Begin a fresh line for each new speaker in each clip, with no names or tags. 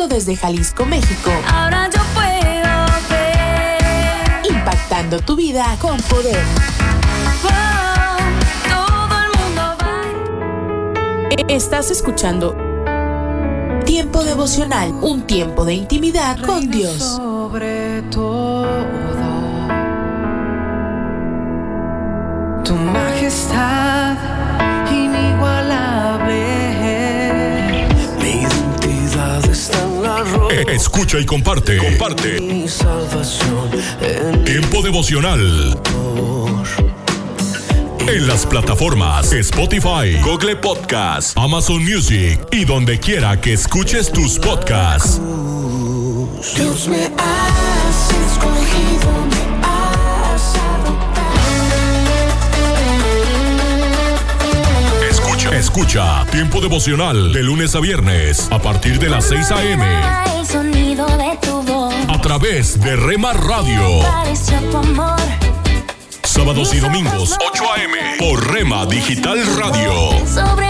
Transmitiendo desde Jalisco, México.
Ahora yo puedo ver.
Impactando tu vida con poder.
Wow, todo el mundo va.
Estás escuchando Tiempo devocional, un tiempo de intimidad con Dios.
Sobre todo, tu majestad
Escucha y comparte. Comparte.
Mi salvación en
Tiempo devocional. En las plataformas Spotify, Google Podcast, Amazon Music y donde quiera que escuches tus podcasts.
Dios me has escogido, me has
Escucha. Escucha Tiempo devocional de lunes a viernes a partir de las 6 a.m.
El sonido de tu voz.
a través de Rema Radio.
Pareció tu amor.
Sábados y domingos 8 a.m. por Rema Digital Radio.
Sobre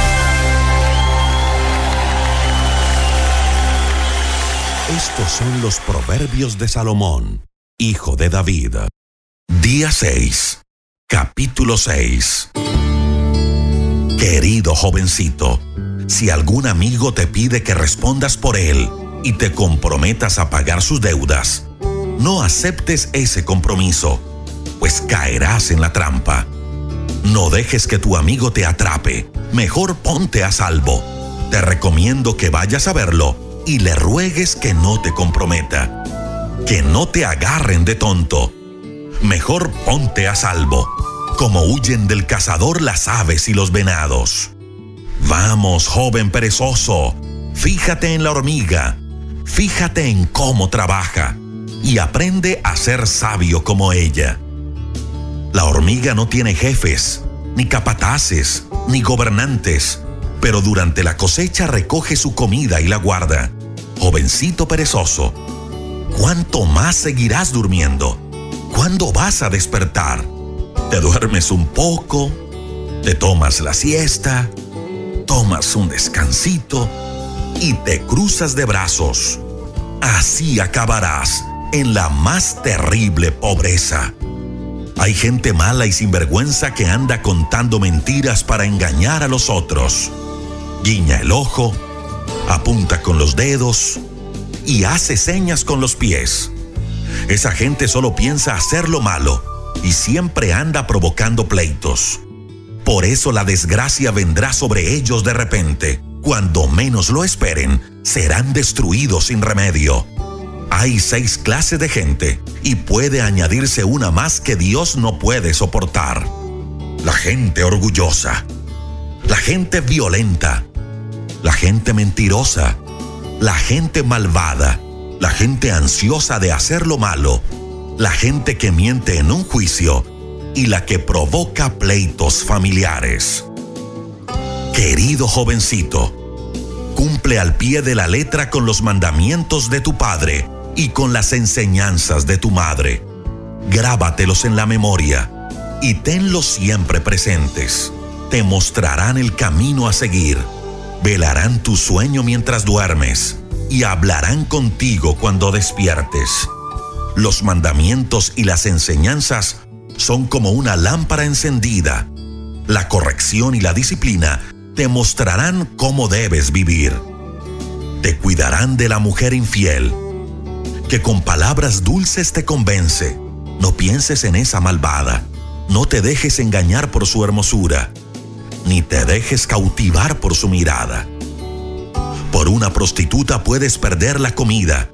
Estos son los proverbios de Salomón, hijo de David. Día 6, capítulo 6. Querido jovencito, si algún amigo te pide que respondas por él y te comprometas a pagar sus deudas, no aceptes ese compromiso, pues caerás en la trampa. No dejes que tu amigo te atrape, mejor ponte a salvo. Te recomiendo que vayas a verlo y le ruegues que no te comprometa. Que no te agarren de tonto. Mejor ponte a salvo, como huyen del cazador las aves y los venados. Vamos, joven perezoso, fíjate en la hormiga, fíjate en cómo trabaja y aprende a ser sabio como ella. La hormiga no tiene jefes, ni capataces, ni gobernantes, pero durante la cosecha recoge su comida y la guarda. Jovencito perezoso, ¿cuánto más seguirás durmiendo? ¿Cuándo vas a despertar? Te duermes un poco, te tomas la siesta, tomas un descansito y te cruzas de brazos. Así acabarás en la más terrible pobreza. Hay gente mala y sinvergüenza que anda contando mentiras para engañar a los otros. Guiña el ojo, apunta con los dedos y hace señas con los pies. Esa gente solo piensa hacer lo malo y siempre anda provocando pleitos. Por eso la desgracia vendrá sobre ellos de repente. Cuando menos lo esperen, serán destruidos sin remedio. Hay seis clases de gente y puede añadirse una más que Dios no puede soportar. La gente orgullosa, la gente violenta, la gente mentirosa, la gente malvada, la gente ansiosa de hacer lo malo, la gente que miente en un juicio y la que provoca pleitos familiares. Querido jovencito, cumple al pie de la letra con los mandamientos de tu padre y con las enseñanzas de tu madre. Grábatelos en la memoria y tenlos siempre presentes. Te mostrarán el camino a seguir, velarán tu sueño mientras duermes y hablarán contigo cuando despiertes. Los mandamientos y las enseñanzas son como una lámpara encendida. La corrección y la disciplina te mostrarán cómo debes vivir. Te cuidarán de la mujer infiel, que con palabras dulces te convence. No pienses en esa malvada. No te dejes engañar por su hermosura, ni te dejes cautivar por su mirada. Por una prostituta puedes perder la comida,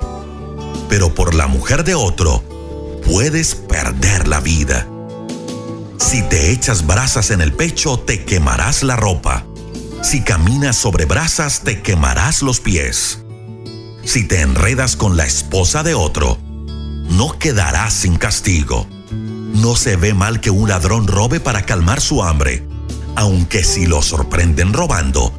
pero por la mujer de otro puedes perder la vida. Si te echas brasas en el pecho, te quemarás la ropa. Si caminas sobre brasas, te quemarás los pies. Si te enredas con la esposa de otro, no quedarás sin castigo. No se ve mal que un ladrón robe para calmar su hambre, aunque si lo sorprenden robando,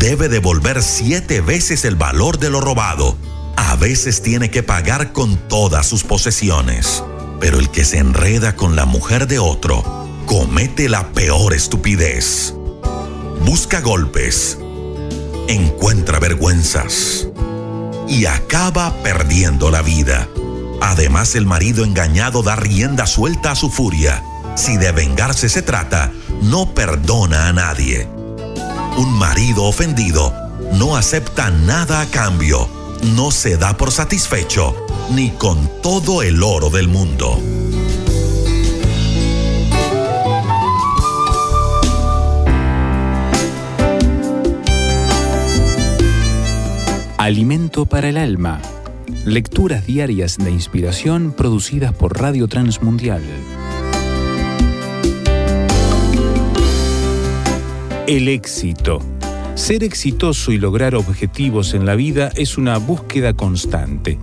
debe devolver siete veces el valor de lo robado. A veces tiene que pagar con todas sus posesiones. Pero el que se enreda con la mujer de otro, comete la peor estupidez. Busca golpes, encuentra vergüenzas y acaba perdiendo la vida. Además, el marido engañado da rienda suelta a su furia. Si de vengarse se trata, no perdona a nadie. Un marido ofendido no acepta nada a cambio, no se da por satisfecho, ni con todo el oro del mundo.
Alimento para el alma. Lecturas diarias de inspiración producidas por Radio Transmundial. El éxito. Ser exitoso y lograr objetivos en la vida es una búsqueda constante.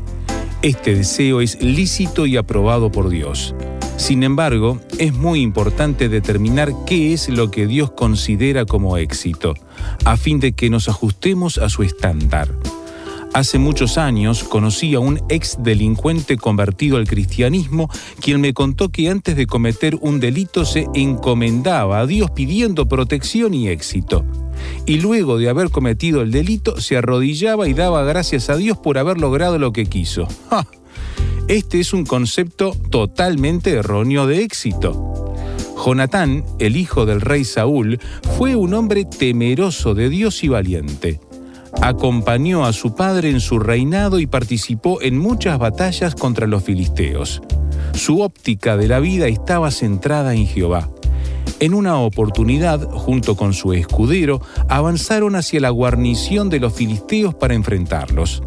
Este deseo es lícito y aprobado por Dios. Sin embargo, es muy importante determinar qué es lo que Dios considera como éxito, a fin de que nos ajustemos a su estándar. Hace muchos años conocí a un ex delincuente convertido al cristianismo, quien me contó que antes de cometer un delito se encomendaba a Dios pidiendo protección y éxito. Y luego de haber cometido el delito se arrodillaba y daba gracias a Dios por haber logrado lo que quiso. Este es un concepto totalmente erróneo de éxito. Jonatán, el hijo del rey Saúl, fue un hombre temeroso de Dios y valiente. Acompañó a su padre en su reinado y participó en muchas batallas contra los filisteos. Su óptica de la vida estaba centrada en Jehová. En una oportunidad, junto con su escudero, avanzaron hacia la guarnición de los filisteos para enfrentarlos.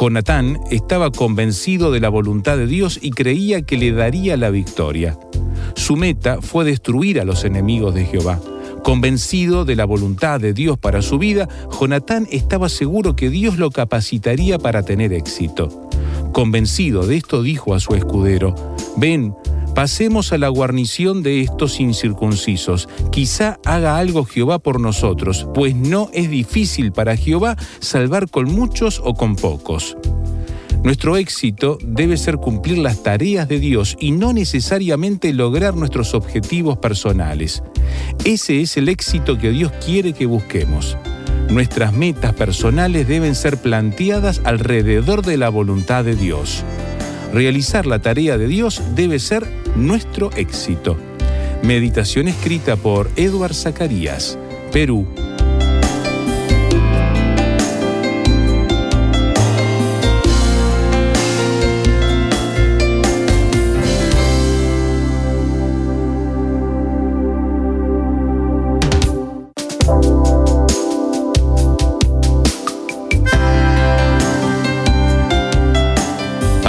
Jonatán estaba convencido de la voluntad de Dios y creía que le daría la victoria. Su meta fue destruir a los enemigos de Jehová. Convencido de la voluntad de Dios para su vida, Jonatán estaba seguro que Dios lo capacitaría para tener éxito. Convencido de esto dijo a su escudero, ven, pasemos a la guarnición de estos incircuncisos, quizá haga algo Jehová por nosotros, pues no es difícil para Jehová salvar con muchos o con pocos. Nuestro éxito debe ser cumplir las tareas de Dios y no necesariamente lograr nuestros objetivos personales. Ese es el éxito que Dios quiere que busquemos. Nuestras metas personales deben ser planteadas alrededor de la voluntad de Dios. Realizar la tarea de Dios debe ser nuestro éxito. Meditación escrita por Edward Zacarías, Perú,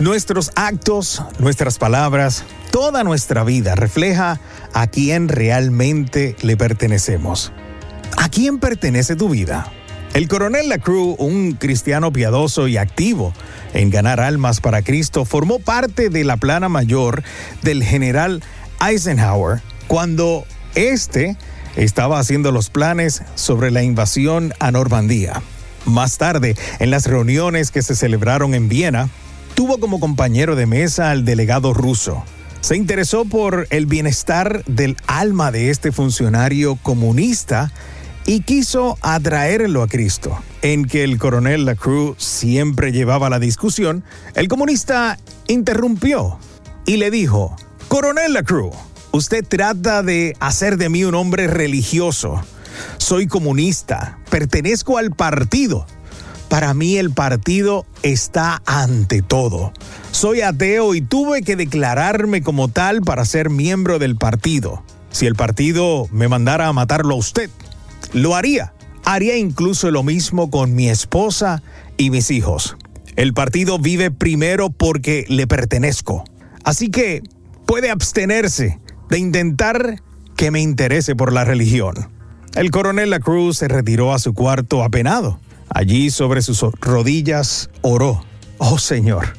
Nuestros actos, nuestras palabras, toda nuestra vida refleja a quién realmente le pertenecemos. ¿A quién pertenece tu vida? El coronel Lacroix, un cristiano piadoso y activo en ganar almas para Cristo, formó parte de la plana mayor del general Eisenhower cuando éste estaba haciendo los planes sobre la invasión a Normandía. Más tarde, en las reuniones que se celebraron en Viena, tuvo como compañero de mesa al delegado ruso. Se interesó por el bienestar del alma de este funcionario comunista y quiso atraerlo a Cristo. En que el coronel Lacroix siempre llevaba la discusión, el comunista interrumpió y le dijo, Coronel Lacroix, usted trata de hacer de mí un hombre religioso. Soy comunista, pertenezco al partido. Para mí el partido está ante todo. Soy ateo y tuve que declararme como tal para ser miembro del partido. Si el partido me mandara a matarlo a usted, lo haría. Haría incluso lo mismo con mi esposa y mis hijos. El partido vive primero porque le pertenezco. Así que puede abstenerse de intentar que me interese por la religión. El coronel La Cruz se retiró a su cuarto apenado. Allí sobre sus rodillas oró. Oh Señor,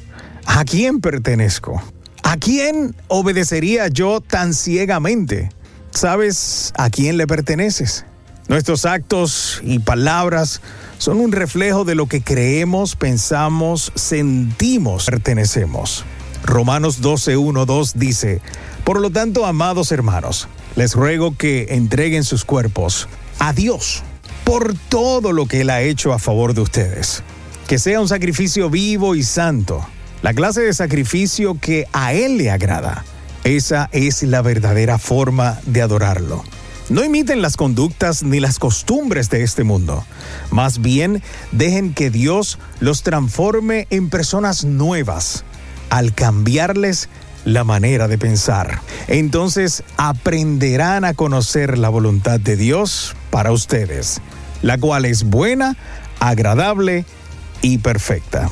¿a quién pertenezco? ¿A quién obedecería yo tan ciegamente? ¿Sabes a quién le perteneces? Nuestros actos y palabras son un reflejo de lo que creemos, pensamos, sentimos, pertenecemos. Romanos 12, 2 dice, Por lo tanto, amados hermanos, les ruego que entreguen sus cuerpos a Dios por todo lo que Él ha hecho a favor de ustedes. Que sea un sacrificio vivo y santo, la clase de sacrificio que a Él le agrada. Esa es la verdadera forma de adorarlo. No imiten las conductas ni las costumbres de este mundo. Más bien, dejen que Dios los transforme en personas nuevas al cambiarles la manera de pensar. Entonces aprenderán a conocer la voluntad de Dios para ustedes, la cual es buena, agradable y perfecta.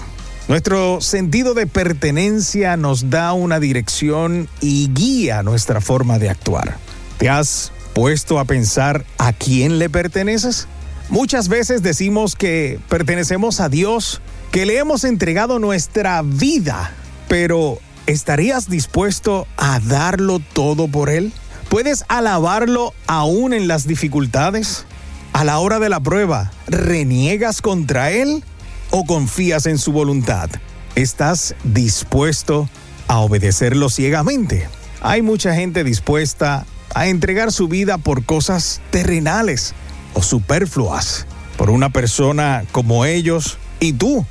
Nuestro sentido de pertenencia nos da una dirección y guía nuestra forma de actuar. ¿Te has puesto a pensar a quién le perteneces? Muchas veces decimos que pertenecemos a Dios, que le hemos entregado nuestra vida, pero ¿estarías dispuesto a darlo todo por Él? ¿Puedes alabarlo aún en las dificultades? A la hora de la prueba, ¿reniegas contra Él o confías en su voluntad? ¿Estás dispuesto a obedecerlo ciegamente? Hay mucha gente dispuesta a entregar su vida por cosas terrenales o superfluas, por una persona como ellos. ¿Y tú?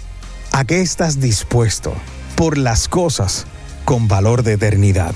¿A qué estás dispuesto por las cosas con valor de eternidad?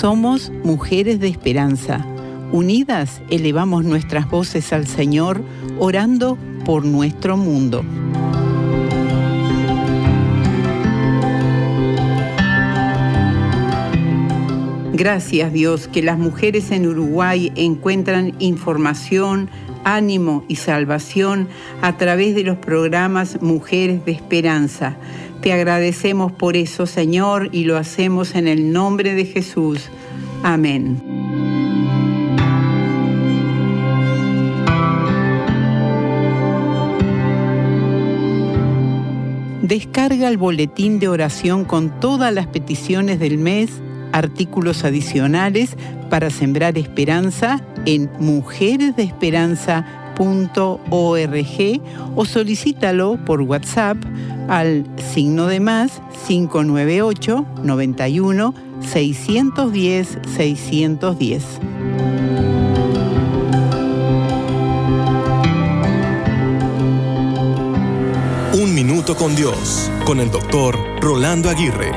Somos mujeres de esperanza. Unidas elevamos nuestras voces al Señor, orando por nuestro mundo. Gracias Dios que las mujeres en Uruguay encuentran información, ánimo y salvación a través de los programas Mujeres de Esperanza. Te agradecemos por eso, Señor, y lo hacemos en el nombre de Jesús. Amén. Descarga el boletín de oración con todas las peticiones del mes Artículos adicionales para sembrar esperanza en o solicítalo por WhatsApp al signo de más 598 91 610 610.
Un minuto con Dios, con el doctor Rolando Aguirre.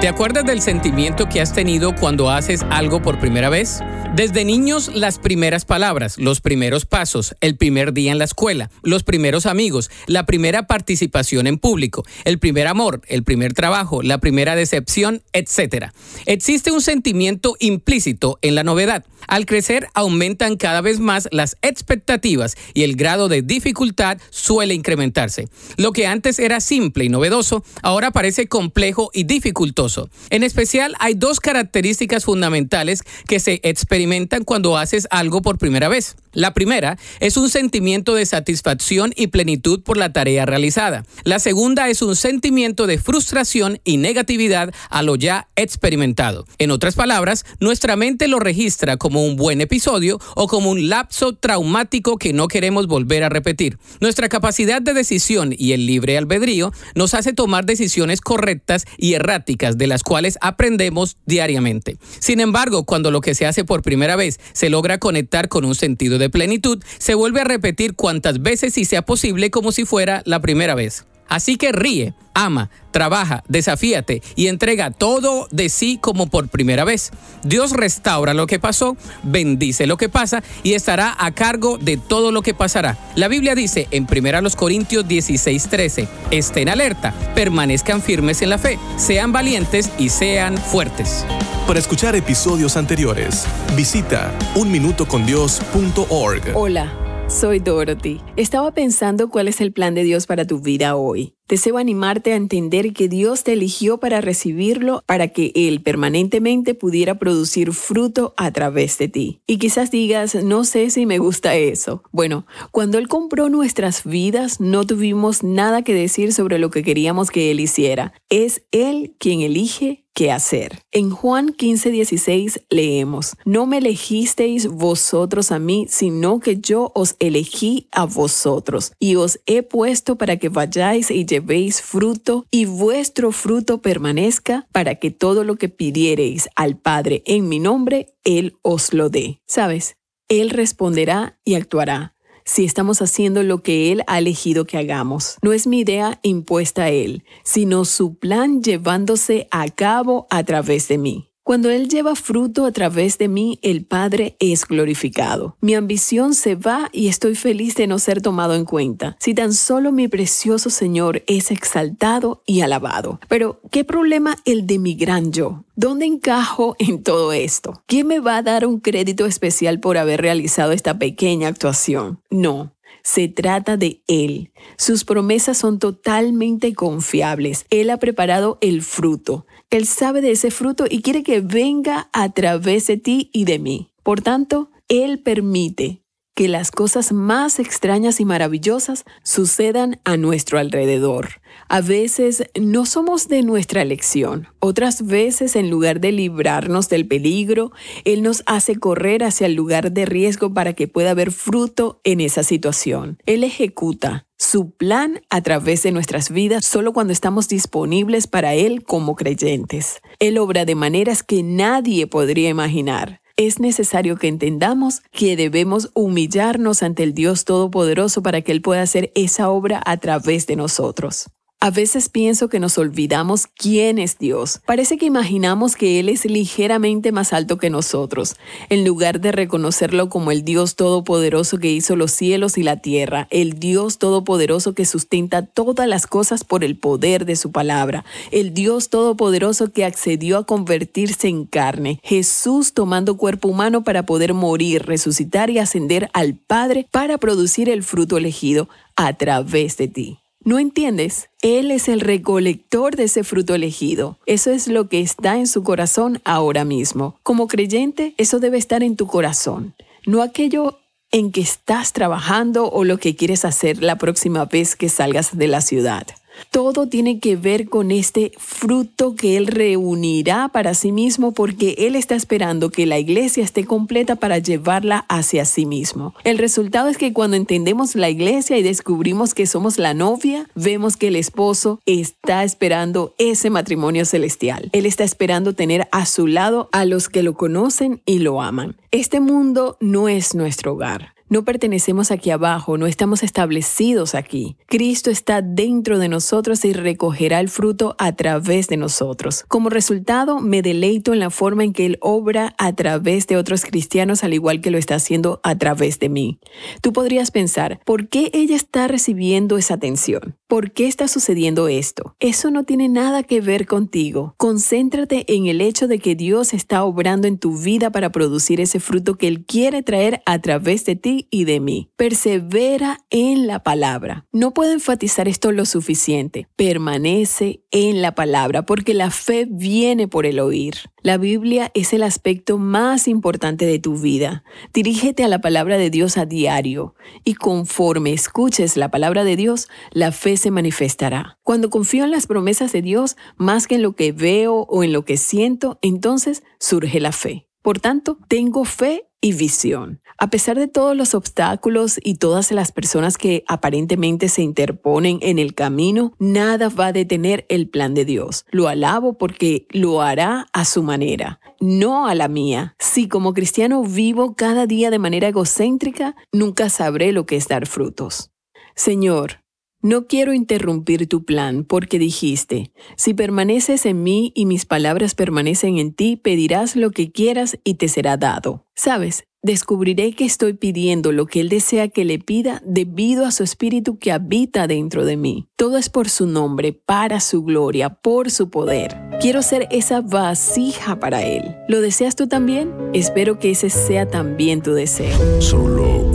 ¿Te acuerdas del sentimiento que has tenido cuando haces algo por primera vez? Desde niños, las primeras palabras, los primeros pasos, el primer día en la escuela, los primeros amigos, la primera participación en público, el primer amor, el primer trabajo, la primera decepción, etc. Existe un sentimiento implícito en la novedad. Al crecer, aumentan cada vez más las expectativas y el grado de dificultad suele incrementarse. Lo que antes era simple y novedoso, ahora parece complejo y dificultoso. En especial, hay dos características fundamentales que se experimentan cuando haces algo por primera vez. La primera es un sentimiento de satisfacción y plenitud por la tarea realizada. La segunda es un sentimiento de frustración y negatividad a lo ya experimentado. En otras palabras, nuestra mente lo registra como un buen episodio o como un lapso traumático que no queremos volver a repetir. Nuestra capacidad de decisión y el libre albedrío nos hace tomar decisiones correctas y erráticas de las cuales aprendemos diariamente. Sin embargo, cuando lo que se hace por primera vez se logra conectar con un sentido de plenitud, se vuelve a repetir cuantas veces y sea posible como si fuera la primera vez. Así que ríe, ama, trabaja, desafíate y entrega todo de sí como por primera vez. Dios restaura lo que pasó, bendice lo que pasa y estará a cargo de todo lo que pasará. La Biblia dice en 1 Corintios 16:13, estén alerta, permanezcan firmes en la fe, sean valientes y sean fuertes.
Para escuchar episodios anteriores, visita unminutocondios.org.
Hola. Soy Dorothy. Estaba pensando cuál es el plan de Dios para tu vida hoy. Deseo animarte a entender que Dios te eligió para recibirlo, para que Él permanentemente pudiera producir fruto a través de ti. Y quizás digas, no sé si me gusta eso. Bueno, cuando Él compró nuestras vidas, no tuvimos nada que decir sobre lo que queríamos que Él hiciera. Es Él quien elige qué hacer. En Juan 15:16 leemos, No me elegisteis vosotros a mí, sino que yo os elegí a vosotros, y os he puesto para que vayáis y llevéis fruto, y vuestro fruto permanezca, para que todo lo que pidiereis al Padre en mi nombre, Él os lo dé. ¿Sabes? Él responderá y actuará si estamos haciendo lo que Él ha elegido que hagamos. No es mi idea impuesta a Él, sino su plan llevándose a cabo a través de mí. Cuando Él lleva fruto a través de mí, el Padre es glorificado. Mi ambición se va y estoy feliz de no ser tomado en cuenta, si tan solo mi precioso Señor es exaltado y alabado. Pero, ¿qué problema el de mi gran yo? ¿Dónde encajo en todo esto? ¿Quién me va a dar un crédito especial por haber realizado esta pequeña actuación? No, se trata de Él. Sus promesas son totalmente confiables. Él ha preparado el fruto. Él sabe de ese fruto y quiere que venga a través de ti y de mí. Por tanto, Él permite que las cosas más extrañas y maravillosas sucedan a nuestro alrededor. A veces no somos de nuestra elección. Otras veces, en lugar de librarnos del peligro, Él nos hace correr hacia el lugar de riesgo para que pueda haber fruto en esa situación. Él ejecuta su plan a través de nuestras vidas solo cuando estamos disponibles para Él como creyentes. Él obra de maneras que nadie podría imaginar. Es necesario que entendamos que debemos humillarnos ante el Dios Todopoderoso para que Él pueda hacer esa obra a través de nosotros. A veces pienso que nos olvidamos quién es Dios. Parece que imaginamos que Él es ligeramente más alto que nosotros, en lugar de reconocerlo como el Dios todopoderoso que hizo los cielos y la tierra, el Dios todopoderoso que sustenta todas las cosas por el poder de su palabra, el Dios todopoderoso que accedió a convertirse en carne, Jesús tomando cuerpo humano para poder morir, resucitar y ascender al Padre para producir el fruto elegido a través de ti. ¿No entiendes? Él es el recolector de ese fruto elegido. Eso es lo que está en su corazón ahora mismo. Como creyente, eso debe estar en tu corazón, no aquello en que estás trabajando o lo que quieres hacer la próxima vez que salgas de la ciudad. Todo tiene que ver con este fruto que Él reunirá para sí mismo porque Él está esperando que la iglesia esté completa para llevarla hacia sí mismo. El resultado es que cuando entendemos la iglesia y descubrimos que somos la novia, vemos que el esposo está esperando ese matrimonio celestial. Él está esperando tener a su lado a los que lo conocen y lo aman. Este mundo no es nuestro hogar. No pertenecemos aquí abajo, no estamos establecidos aquí. Cristo está dentro de nosotros y recogerá el fruto a través de nosotros. Como resultado, me deleito en la forma en que Él obra a través de otros cristianos, al igual que lo está haciendo a través de mí. Tú podrías pensar, ¿por qué ella está recibiendo esa atención? ¿Por qué está sucediendo esto? Eso no tiene nada que ver contigo. Concéntrate en el hecho de que Dios está obrando en tu vida para producir ese fruto que Él quiere traer a través de ti y de mí. Persevera en la palabra. No puedo enfatizar esto lo suficiente. Permanece en la palabra porque la fe viene por el oír. La Biblia es el aspecto más importante de tu vida. Dirígete a la palabra de Dios a diario y conforme escuches la palabra de Dios, la fe se manifestará. Cuando confío en las promesas de Dios más que en lo que veo o en lo que siento, entonces surge la fe. Por tanto, tengo fe y visión. A pesar de todos los obstáculos y todas las personas que aparentemente se interponen en el camino, nada va a detener el plan de Dios. Lo alabo porque lo hará a su manera, no a la mía. Si como cristiano vivo cada día de manera egocéntrica, nunca sabré lo que es dar frutos. Señor, no quiero interrumpir tu plan porque dijiste, si permaneces en mí y mis palabras permanecen en ti, pedirás lo que quieras y te será dado. Sabes, descubriré que estoy pidiendo lo que Él desea que le pida debido a su espíritu que habita dentro de mí. Todo es por su nombre, para su gloria, por su poder. Quiero ser esa vasija para Él. ¿Lo deseas tú también? Espero que ese sea también tu deseo.
Solo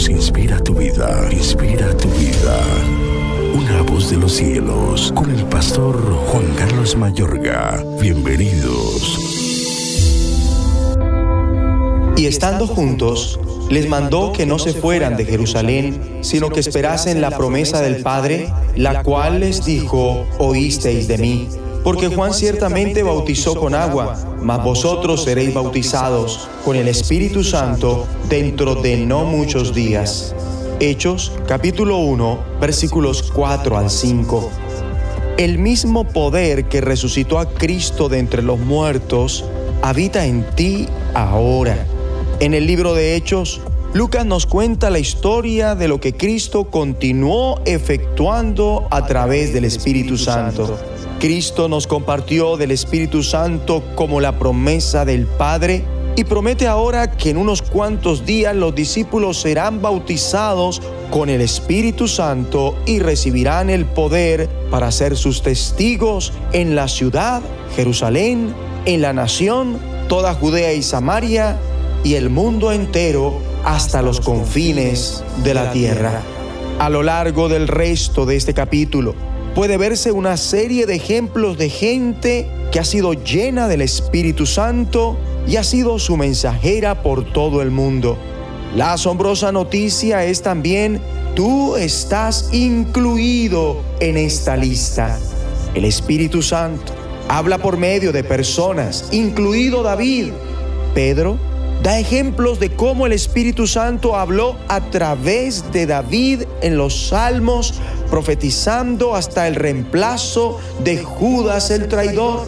inspira tu vida, inspira tu vida. Una voz de los cielos, con el pastor Juan Carlos Mayorga. Bienvenidos.
Y estando juntos, les mandó que no se fueran de Jerusalén, sino que esperasen la promesa del Padre, la cual les dijo, oísteis de mí. Porque Juan ciertamente bautizó con agua, mas vosotros seréis bautizados con el Espíritu Santo dentro de no muchos días. Hechos capítulo 1 versículos 4 al 5. El mismo poder que resucitó a Cristo de entre los muertos habita en ti ahora. En el libro de Hechos, Lucas nos cuenta la historia de lo que Cristo continuó efectuando a través del Espíritu Santo. Cristo nos compartió del Espíritu Santo como la promesa del Padre y promete ahora que en unos cuantos días los discípulos serán bautizados con el Espíritu Santo y recibirán el poder para ser sus testigos en la ciudad, Jerusalén, en la nación, toda Judea y Samaria y el mundo entero hasta los confines de la tierra. A lo largo del resto de este capítulo puede verse una serie de ejemplos de gente que ha sido llena del Espíritu Santo y ha sido su mensajera por todo el mundo. La asombrosa noticia es también, tú estás incluido en esta lista. El Espíritu Santo habla por medio de personas, incluido David, Pedro, da ejemplos de cómo el Espíritu Santo habló a través de David en los salmos, profetizando hasta el reemplazo de Judas el traidor.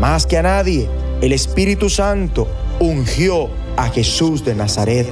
Más que a nadie, el Espíritu Santo ungió a Jesús de Nazaret.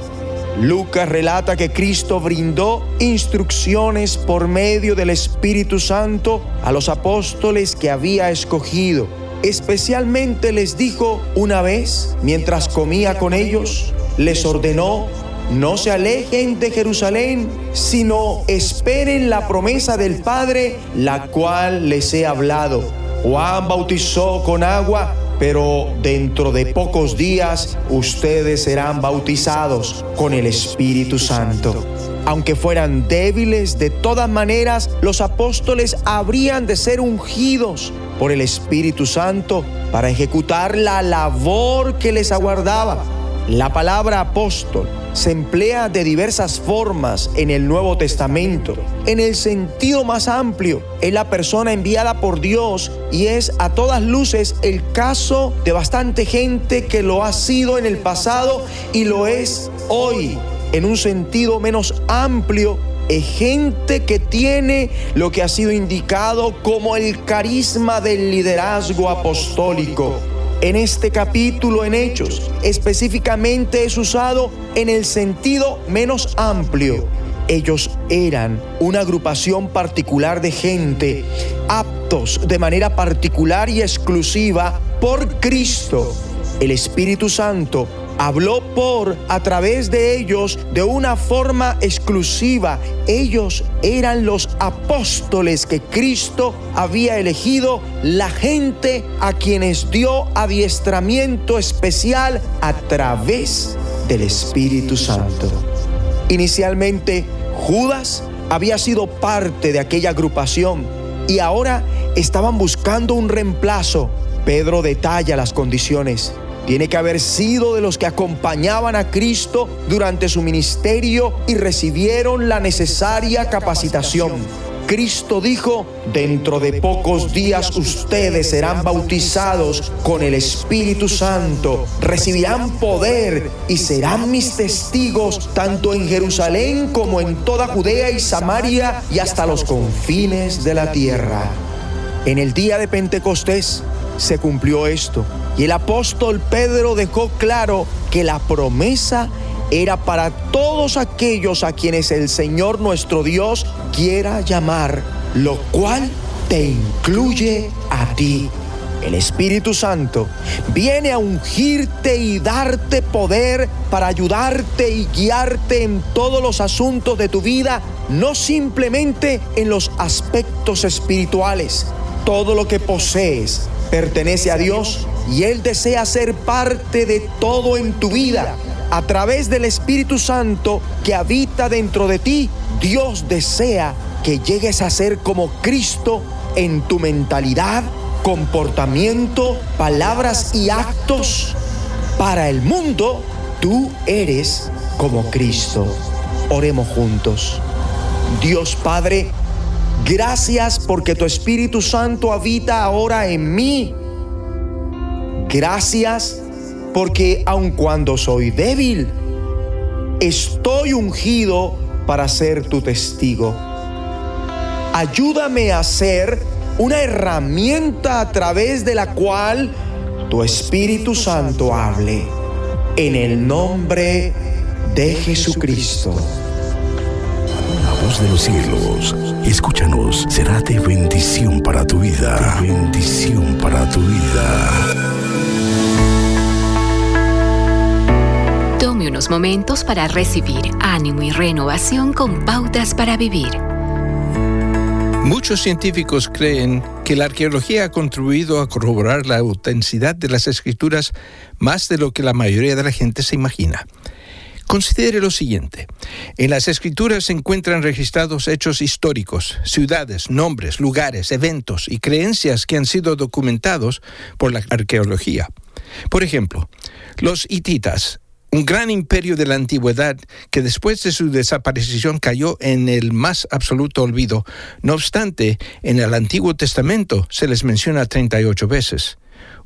Lucas relata que Cristo brindó instrucciones por medio del Espíritu Santo a los apóstoles que había escogido Especialmente les dijo una vez, mientras comía con ellos, les ordenó, no se alejen de Jerusalén, sino esperen la promesa del Padre, la cual les he hablado. Juan bautizó con agua, pero dentro de pocos días ustedes serán bautizados con el Espíritu Santo. Aunque fueran débiles, de todas maneras los apóstoles habrían de ser ungidos por el Espíritu Santo para ejecutar la labor que les aguardaba. La palabra apóstol se emplea de diversas formas en el Nuevo Testamento. En el sentido más amplio, es la persona enviada por Dios y es a todas luces el caso de bastante gente que lo ha sido en el pasado y lo es hoy. En un sentido menos amplio, es gente que tiene lo que ha sido indicado como el carisma del liderazgo apostólico en este capítulo en Hechos específicamente es usado en el sentido menos amplio. Ellos eran una agrupación particular de gente aptos de manera particular y exclusiva por Cristo. El Espíritu Santo habló por a través de ellos de una forma exclusiva. Ellos eran los apóstoles que Cristo había elegido, la gente a quienes dio adiestramiento especial a través del Espíritu Santo. Inicialmente, Judas había sido parte de aquella agrupación y ahora estaban buscando un reemplazo. Pedro detalla las condiciones tiene que haber sido de los que acompañaban a Cristo durante su ministerio y recibieron la necesaria capacitación. Cristo dijo, dentro de pocos días ustedes serán bautizados con el Espíritu Santo, recibirán poder y serán mis testigos tanto en Jerusalén como en toda Judea y Samaria y hasta los confines de la tierra. En el día de Pentecostés se cumplió esto. Y el apóstol Pedro dejó claro que la promesa era para todos aquellos a quienes el Señor nuestro Dios quiera llamar, lo cual te incluye a ti. El Espíritu Santo viene a ungirte y darte poder para ayudarte y guiarte en todos los asuntos de tu vida, no simplemente en los aspectos espirituales. Todo lo que posees pertenece a Dios y Él desea ser parte de todo en tu vida. A través del Espíritu Santo que habita dentro de ti, Dios desea que llegues a ser como Cristo en tu mentalidad, comportamiento, palabras y actos. Para el mundo, tú eres como Cristo. Oremos juntos. Dios Padre, gracias porque tu Espíritu Santo habita ahora en mí Gracias porque aun cuando soy débil, estoy ungido para ser tu testigo. Ayúdame a ser una herramienta a través de la cual tu Espíritu Santo hable. En el nombre de Jesucristo.
De los cielos, escúchanos, será de bendición para tu vida. De bendición para tu vida.
unos momentos para recibir ánimo y renovación con pautas para vivir.
Muchos científicos creen que la arqueología ha contribuido a corroborar la autenticidad de las escrituras más de lo que la mayoría de la gente se imagina. Considere lo siguiente. En las escrituras se encuentran registrados hechos históricos, ciudades, nombres, lugares, eventos y creencias que han sido documentados por la arqueología. Por ejemplo, los hititas un gran imperio de la antigüedad que después de su desaparición cayó en el más absoluto olvido. No obstante, en el Antiguo Testamento se les menciona 38 veces.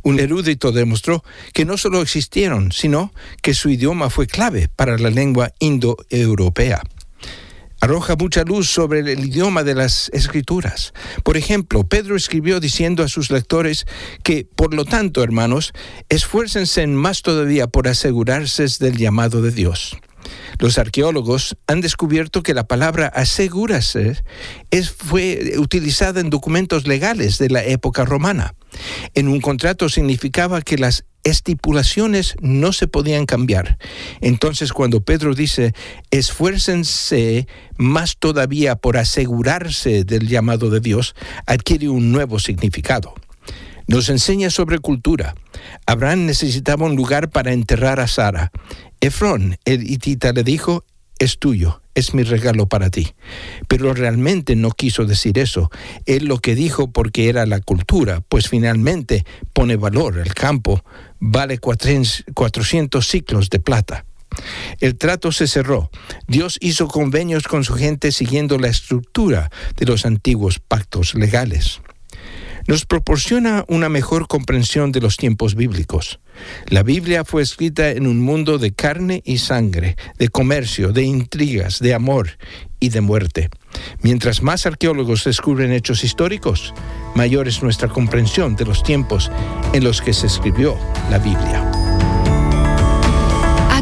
Un erudito demostró que no solo existieron, sino que su idioma fue clave para la lengua indoeuropea arroja mucha luz sobre el idioma de las escrituras. Por ejemplo, Pedro escribió diciendo a sus lectores que, por lo tanto, hermanos, esfuércense más todavía por asegurarse del llamado de Dios. Los arqueólogos han descubierto que la palabra asegúrase es, fue utilizada en documentos legales de la época romana. En un contrato significaba que las estipulaciones no se podían cambiar. Entonces cuando Pedro dice, esfuércense más todavía por asegurarse del llamado de Dios, adquiere un nuevo significado. Nos enseña sobre cultura. Abraham necesitaba un lugar para enterrar a Sara. Efrón, el hitita, le dijo, es tuyo, es mi regalo para ti. Pero realmente no quiso decir eso. Él lo que dijo porque era la cultura, pues finalmente pone valor. El campo vale 400 ciclos de plata. El trato se cerró. Dios hizo convenios con su gente siguiendo la estructura de los antiguos pactos legales nos proporciona una mejor comprensión de los tiempos bíblicos. La Biblia fue escrita en un mundo de carne y sangre, de comercio, de intrigas, de amor y de muerte. Mientras más arqueólogos descubren hechos históricos, mayor es nuestra comprensión de los tiempos en los que se escribió la Biblia.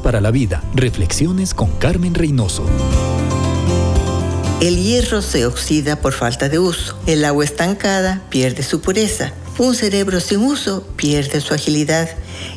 Para la Vida. Reflexiones con Carmen Reynoso.
El hierro se oxida por falta de uso. El agua estancada pierde su pureza. Un cerebro sin uso pierde su agilidad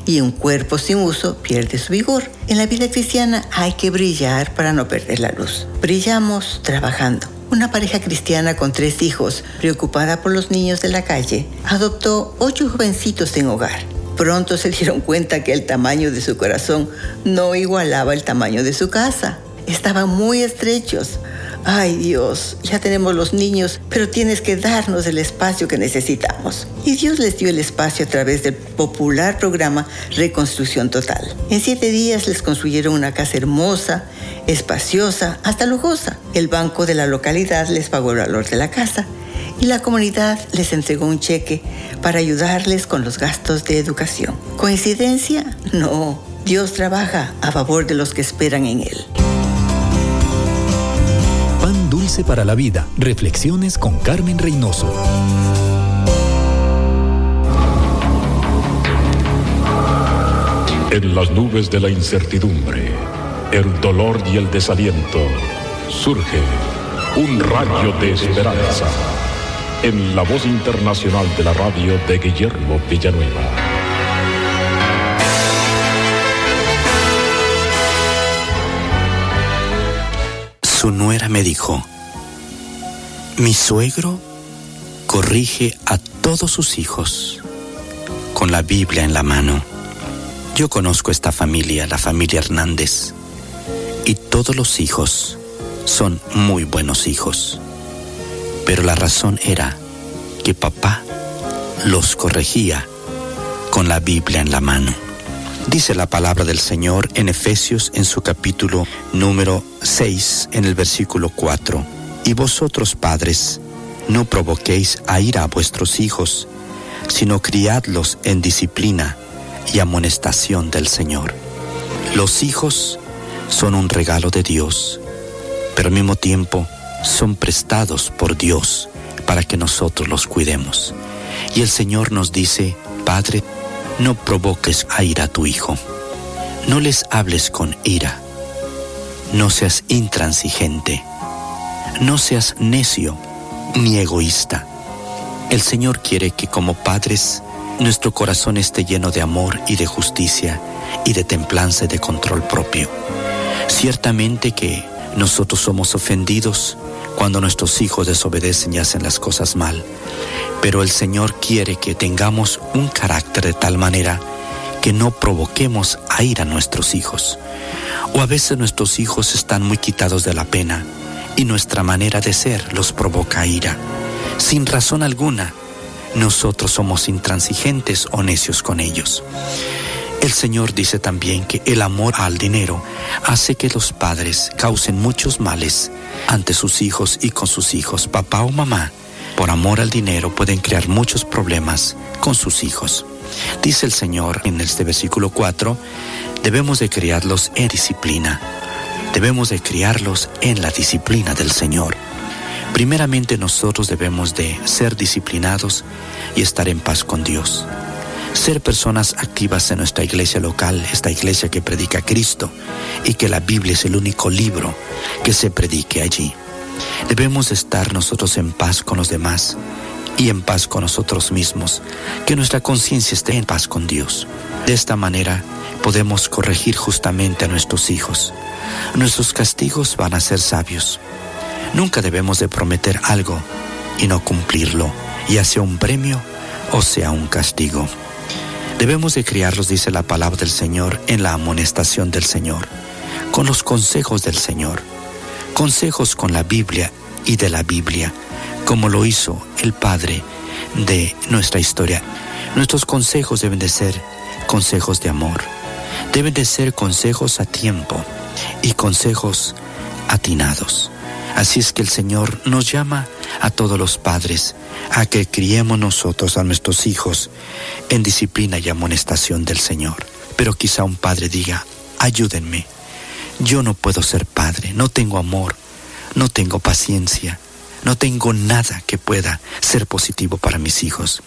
y un cuerpo sin uso pierde su vigor. En la vida cristiana hay que brillar para no perder la luz. Brillamos trabajando. Una pareja cristiana con tres hijos, preocupada por los niños de la calle, adoptó ocho jovencitos sin hogar. Pronto se dieron cuenta que el tamaño de su corazón no igualaba el tamaño de su casa. Estaban muy estrechos. Ay Dios, ya tenemos los niños, pero tienes que darnos el espacio que necesitamos. Y Dios les dio el espacio a través del popular programa Reconstrucción Total. En siete días les construyeron una casa hermosa, espaciosa, hasta lujosa. El banco de la localidad les pagó el valor de la casa y la comunidad les entregó un cheque para ayudarles con los gastos de educación. ¿Coincidencia? No. Dios trabaja a favor de los que esperan en Él.
Pan dulce para la vida. Reflexiones con Carmen Reynoso.
En las nubes de la incertidumbre, el dolor y el desaliento, surge un rayo de esperanza en la voz internacional de la radio de Guillermo Villanueva.
Su nuera me dijo, mi suegro corrige a todos sus hijos con la Biblia en la mano. Yo conozco esta familia, la familia Hernández, y todos los hijos son muy buenos hijos. Pero la razón era que papá los corregía con la Biblia en la mano. Dice la palabra del Señor en Efesios en su capítulo número 6 en el versículo 4. Y vosotros padres, no provoquéis a ir a vuestros hijos, sino criadlos en disciplina y amonestación del Señor. Los hijos son un regalo de Dios, pero al mismo tiempo son prestados por Dios para que nosotros los cuidemos. Y el Señor nos dice, Padre, no provoques a ira a tu Hijo, no les hables con ira, no seas intransigente, no seas necio ni egoísta. El Señor quiere que como padres nuestro corazón esté lleno de amor y de justicia y de templanza y de control propio. Ciertamente que nosotros somos ofendidos cuando nuestros hijos desobedecen y hacen las cosas mal. Pero el Señor quiere que tengamos un carácter de tal manera que no provoquemos a ir a nuestros hijos. O a veces nuestros hijos están muy quitados de la pena y nuestra manera de ser los provoca ira. Sin razón alguna, nosotros somos intransigentes o necios con ellos. El Señor dice también que el amor al dinero hace que los padres causen muchos males ante sus hijos y con sus hijos. Papá o mamá, por amor al dinero, pueden crear muchos problemas con sus hijos. Dice el Señor en este versículo 4, debemos de criarlos en disciplina. Debemos de criarlos en la disciplina del Señor. Primeramente nosotros debemos de ser disciplinados y estar en paz con Dios. Ser personas activas en nuestra iglesia local, esta iglesia que predica a Cristo y que la Biblia es el único libro que se predique allí. Debemos estar nosotros en paz con los demás y en paz con nosotros mismos, que nuestra conciencia esté en paz con Dios. De esta manera podemos corregir justamente a nuestros hijos. Nuestros castigos van a ser sabios. Nunca debemos de prometer algo y no cumplirlo, ya sea un premio o sea un castigo. Debemos de criarlos, dice la palabra del Señor, en la amonestación del Señor, con los consejos del Señor, consejos con la Biblia y de la Biblia, como lo hizo el Padre de nuestra historia. Nuestros consejos deben de ser consejos de amor, deben de ser consejos a tiempo y consejos atinados. Así es que el Señor nos llama a todos los padres a que criemos nosotros a nuestros hijos en disciplina y amonestación del Señor. Pero quizá un padre diga, ayúdenme, yo no puedo ser padre, no tengo amor, no tengo paciencia, no tengo nada que pueda ser positivo para mis hijos.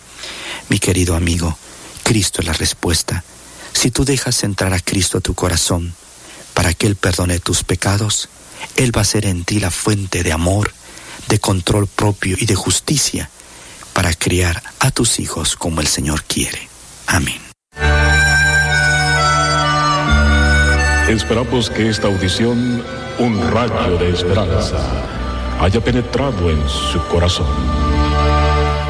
Mi querido amigo, Cristo es la respuesta. Si tú dejas entrar a Cristo a tu corazón para que Él perdone tus pecados, Él va a ser en ti la fuente de amor, de control propio y de justicia para criar a tus hijos como el Señor quiere. Amén.
Esperamos que esta audición, un rayo de esperanza, haya penetrado en su corazón.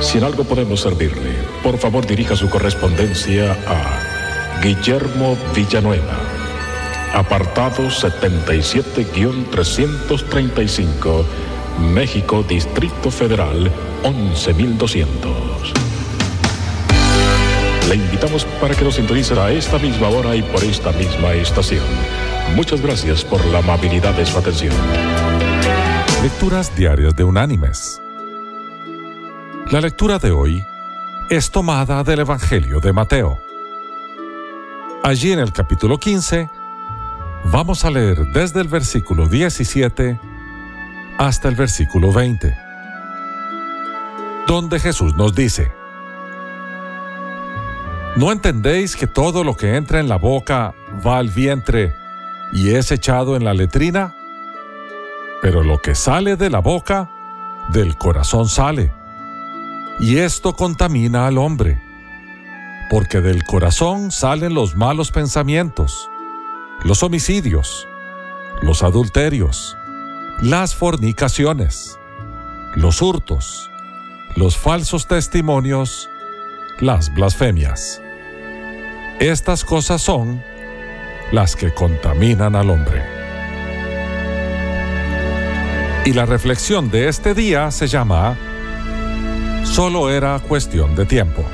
Si en algo podemos servirle, por favor dirija su correspondencia a Guillermo Villanueva, apartado 77-335, México, Distrito Federal, 11200. Le invitamos para que nos sintonice a esta misma hora y por esta misma estación. Muchas gracias por la amabilidad de su atención.
Lecturas Diarias de Unánimes. La lectura de hoy es tomada del Evangelio de Mateo. Allí en el capítulo 15 vamos a leer desde el versículo 17 hasta el versículo 20, donde Jesús nos dice, ¿No entendéis que todo lo que entra en la boca va al vientre y es echado en la letrina? Pero lo que sale de la boca, del corazón sale. Y esto contamina al hombre, porque del corazón salen los malos pensamientos, los homicidios, los adulterios, las fornicaciones, los hurtos, los falsos testimonios, las blasfemias. Estas cosas son las que contaminan al hombre. Y la reflexión de este día se llama Solo era cuestión de tiempo.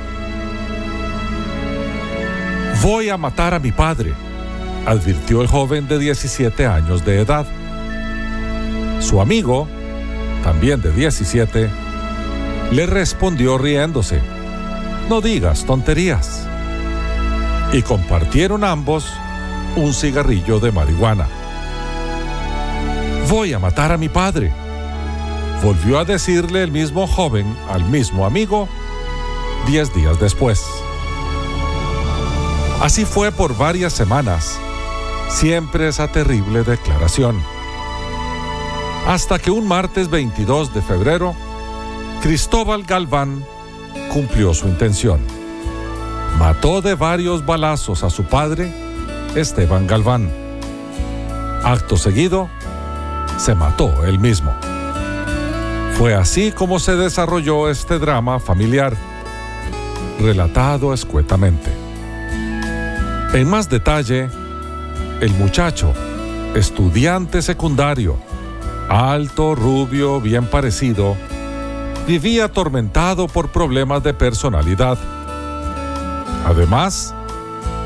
Voy a matar a mi padre, advirtió el joven de 17 años de edad. Su amigo, también de 17, le respondió riéndose, no digas tonterías. Y compartieron ambos un cigarrillo de marihuana. Voy a matar a mi padre, volvió a decirle el mismo joven al mismo amigo diez días después. Así fue por varias semanas, siempre esa terrible declaración. Hasta que un martes 22 de febrero, Cristóbal Galván cumplió su intención. Mató de varios balazos a su padre, Esteban Galván. Acto seguido, se mató él mismo. Fue así como se desarrolló este drama familiar, relatado escuetamente. En más detalle, el muchacho, estudiante secundario, alto, rubio, bien parecido, vivía atormentado por problemas de personalidad. Además,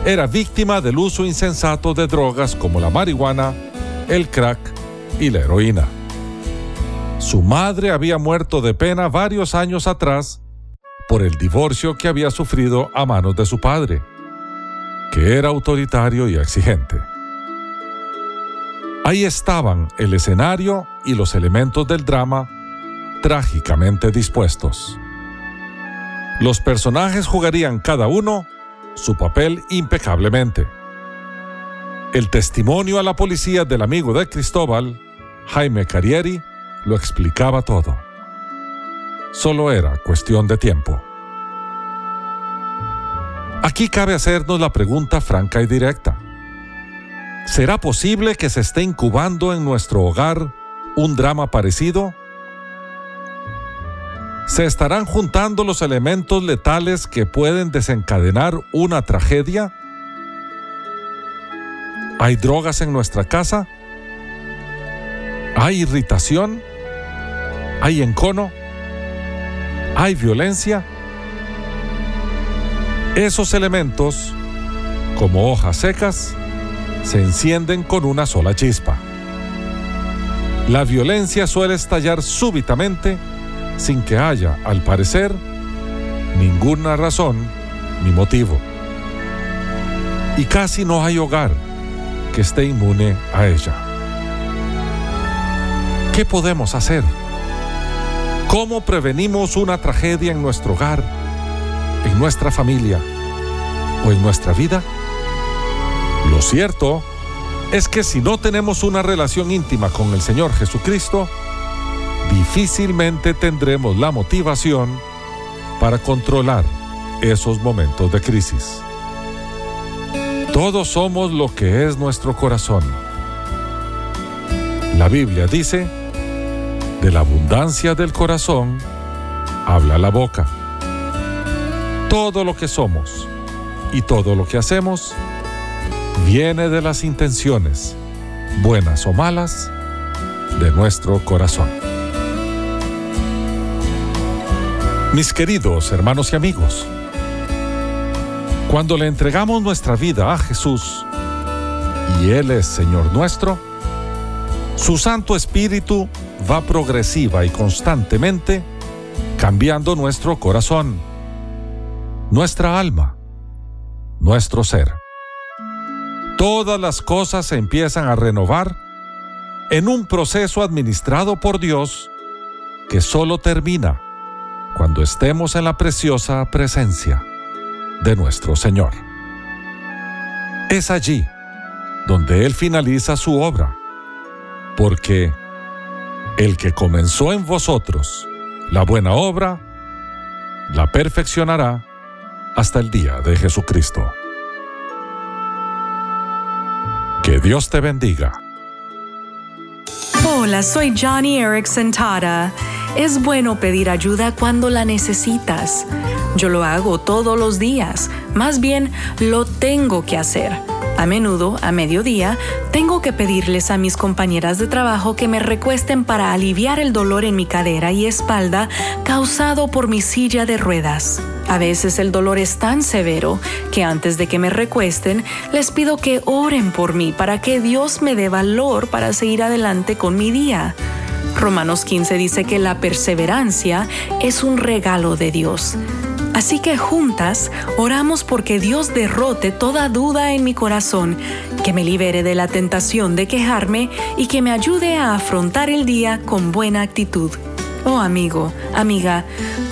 era víctima del uso insensato de drogas como la marihuana, el crack y la heroína. Su madre había muerto de pena varios años atrás por el divorcio que había sufrido a manos de su padre, que era autoritario y exigente. Ahí estaban el escenario y los elementos del drama trágicamente dispuestos. Los personajes jugarían cada uno su papel impecablemente. El testimonio a la policía del amigo de Cristóbal, Jaime Carrieri, lo explicaba todo. Solo era cuestión de tiempo. Aquí cabe hacernos la pregunta franca y directa. ¿Será posible que se esté incubando en nuestro hogar un drama parecido? ¿Se estarán juntando los elementos letales que pueden desencadenar una tragedia? ¿Hay drogas en nuestra casa? ¿Hay irritación? ¿Hay encono? ¿Hay violencia? Esos elementos, como hojas secas, se encienden con una sola chispa. La violencia suele estallar súbitamente sin que haya, al parecer, ninguna razón ni motivo. Y casi no hay hogar que esté inmune a ella. ¿Qué podemos hacer? ¿Cómo prevenimos una tragedia en nuestro hogar, en nuestra familia o en nuestra vida? Lo cierto es que si no tenemos una relación íntima con el Señor Jesucristo, difícilmente tendremos la motivación para controlar esos momentos de crisis. Todos somos lo que es nuestro corazón. La Biblia dice, de la abundancia del corazón habla la boca. Todo lo que somos y todo lo que hacemos viene de las intenciones, buenas o malas, de nuestro corazón. Mis queridos hermanos y amigos, cuando le entregamos nuestra vida a Jesús y Él es Señor nuestro, su Santo Espíritu va progresiva y constantemente cambiando nuestro corazón, nuestra alma, nuestro ser. Todas las cosas se empiezan a renovar en un proceso administrado por Dios que solo termina cuando estemos en la preciosa presencia de nuestro Señor. Es allí donde Él finaliza su obra, porque el que comenzó en vosotros la buena obra, la perfeccionará hasta el día de Jesucristo. Que Dios te bendiga.
Hola, soy Johnny Erickson Tara. Es bueno pedir ayuda cuando la necesitas. Yo lo hago todos los días, más bien lo tengo que hacer. A menudo, a mediodía, tengo que pedirles a mis compañeras de trabajo que me recuesten para aliviar el dolor en mi cadera y espalda causado por mi silla de ruedas. A veces el dolor es tan severo que antes de que me recuesten, les pido que oren por mí para que Dios me dé valor para seguir adelante con mi día. Romanos 15 dice que la perseverancia es un regalo de Dios. Así que juntas oramos porque Dios derrote toda duda en mi corazón, que me libere de la tentación de quejarme y que me ayude a afrontar el día con buena actitud. Oh amigo, amiga,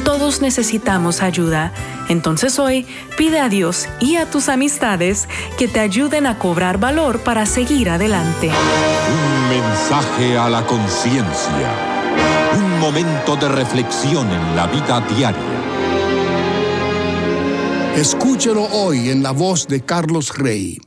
todos necesitamos ayuda. Entonces hoy pide a Dios y a tus amistades que te ayuden a cobrar valor para seguir adelante.
Un mensaje a la conciencia. Un momento de reflexión en la vida diaria.
Escúchelo hoy en la voz de Carlos Rey.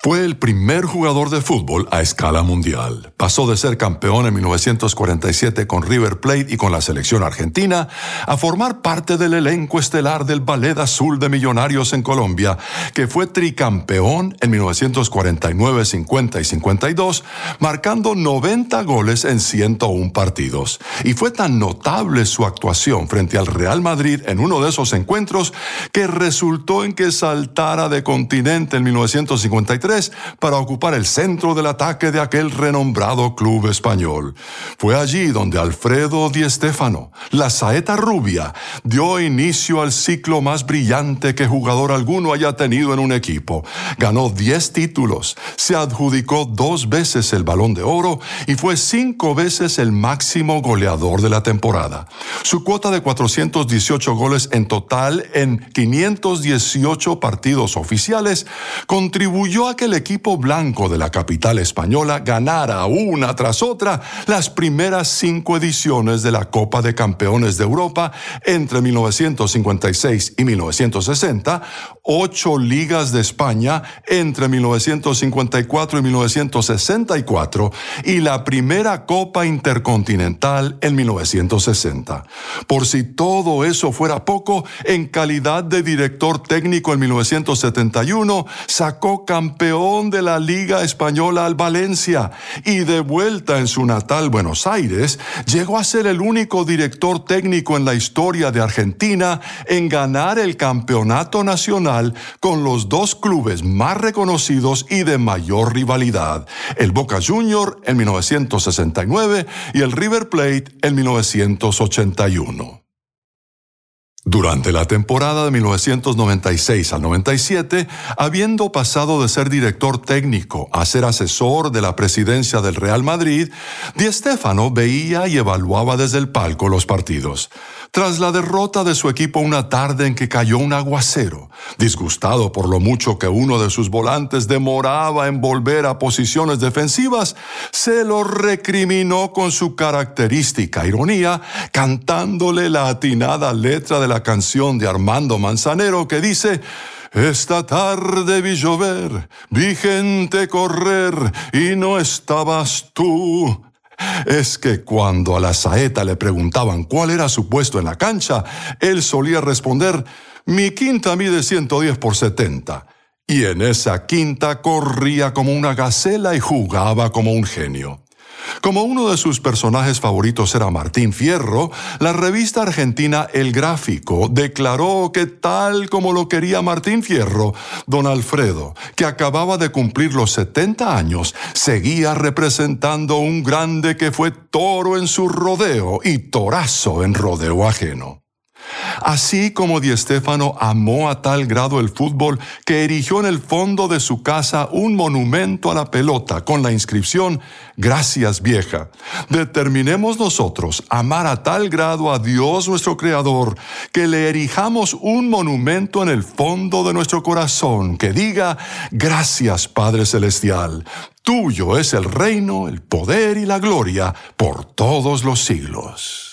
Fue el primer jugador de fútbol a escala mundial. Pasó de ser campeón en 1947 con River Plate y con la selección argentina a formar parte del elenco estelar del Ballet Azul de Millonarios en Colombia, que fue tricampeón en 1949, 50 y 52, marcando 90 goles en 101 partidos. Y fue tan notable su actuación frente al Real Madrid en uno de esos encuentros que resultó en que saltara de continente en 1953 2003 para ocupar el centro del ataque de aquel renombrado club español. Fue allí donde Alfredo Di Stéfano, la saeta rubia, dio inicio al ciclo más brillante que jugador alguno haya tenido en un equipo. Ganó 10 títulos, se adjudicó dos veces el balón de oro y fue cinco veces el máximo goleador de la temporada. Su cuota de 418 goles en total en 518 partidos oficiales contribuyó a que el equipo blanco de la capital española ganara una tras otra las primeras cinco ediciones de la Copa de Campeones de Europa entre 1956 y 1960, ocho ligas de España entre 1954 y 1964 y la primera Copa Intercontinental en 1960. Por si todo eso fuera poco, en calidad de director técnico en 1971, sacó campeón de la Liga Española al Valencia y de vuelta en su natal Buenos Aires, llegó a ser el único director técnico en la historia de Argentina en ganar el campeonato nacional con los dos clubes más reconocidos y de mayor rivalidad, el Boca Junior en 1969 y el River Plate en 1981. Durante la temporada de 1996 al 97, habiendo pasado de ser director técnico a ser asesor de la presidencia del Real Madrid, Di Stéfano veía y evaluaba desde el palco los partidos. Tras la derrota de su equipo una tarde en que cayó un aguacero, disgustado por lo mucho que uno de sus volantes demoraba en volver a posiciones defensivas, se lo recriminó con su característica ironía, cantándole la atinada letra de la canción de Armando Manzanero que dice, esta tarde vi llover, vi gente correr y no estabas tú es que cuando a la saeta le preguntaban cuál era su puesto en la cancha, él solía responder, mi quinta mide 110 por 70. Y en esa quinta corría como una gacela y jugaba como un genio. Como uno de sus personajes favoritos era Martín Fierro, la revista argentina El Gráfico declaró que tal como lo quería Martín Fierro, don Alfredo, que acababa de cumplir los 70 años, seguía representando un grande que fue toro en su rodeo y torazo en rodeo ajeno. Así como Di Stéfano amó a tal grado el fútbol que erigió en el fondo de su casa un monumento a la pelota con la inscripción Gracias vieja. Determinemos nosotros amar a tal grado a Dios nuestro Creador que le erijamos un monumento en el fondo de nuestro corazón que diga Gracias Padre Celestial. Tuyo es el reino, el poder y la gloria por todos los siglos.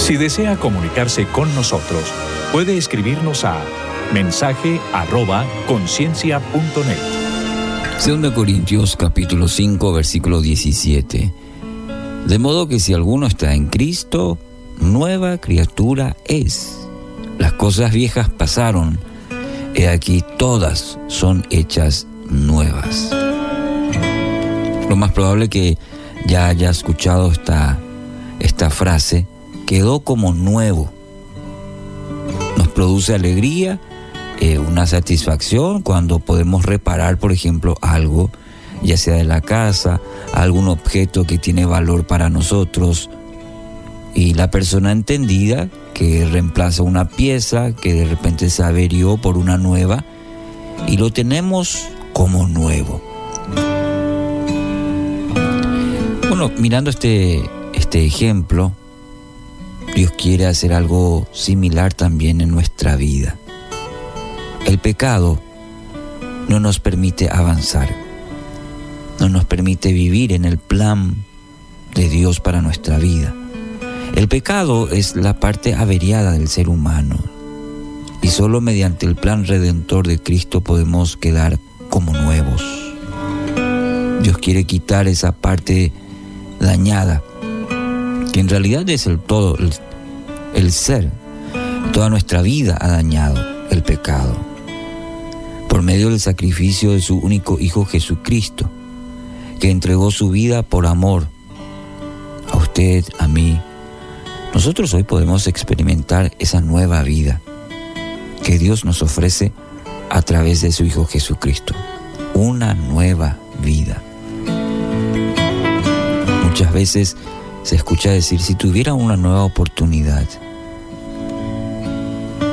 Si desea comunicarse con nosotros, puede escribirnos a mensaje arroba conciencia.net.
2 Corintios capítulo 5 versículo 17. De modo que si alguno está en Cristo, nueva criatura es. Las cosas viejas pasaron, he aquí todas son hechas nuevas. Lo más probable que ya haya escuchado esta, esta frase quedó como nuevo. Nos produce alegría, eh, una satisfacción cuando podemos reparar, por ejemplo, algo, ya sea de la casa, algún objeto que tiene valor para nosotros. Y la persona entendida que reemplaza una pieza que de repente se averió por una nueva y lo tenemos como nuevo. Bueno, mirando este, este ejemplo, Dios quiere hacer algo similar también en nuestra vida. El pecado no nos permite avanzar, no nos permite vivir en el plan de Dios para nuestra vida. El pecado es la parte averiada del ser humano y solo mediante el plan redentor de Cristo podemos quedar como nuevos. Dios quiere quitar esa parte dañada en realidad es el todo, el, ser. Toda nuestra vida ha dañado el pecado. Por medio del sacrificio de su único Hijo Jesucristo, que entregó su vida por amor a usted, a mí, nosotros hoy podemos experimentar esa nueva vida que Dios nos ofrece a través de su Hijo Jesucristo. Una nueva vida. Muchas veces se escucha decir, si tuviera una nueva oportunidad,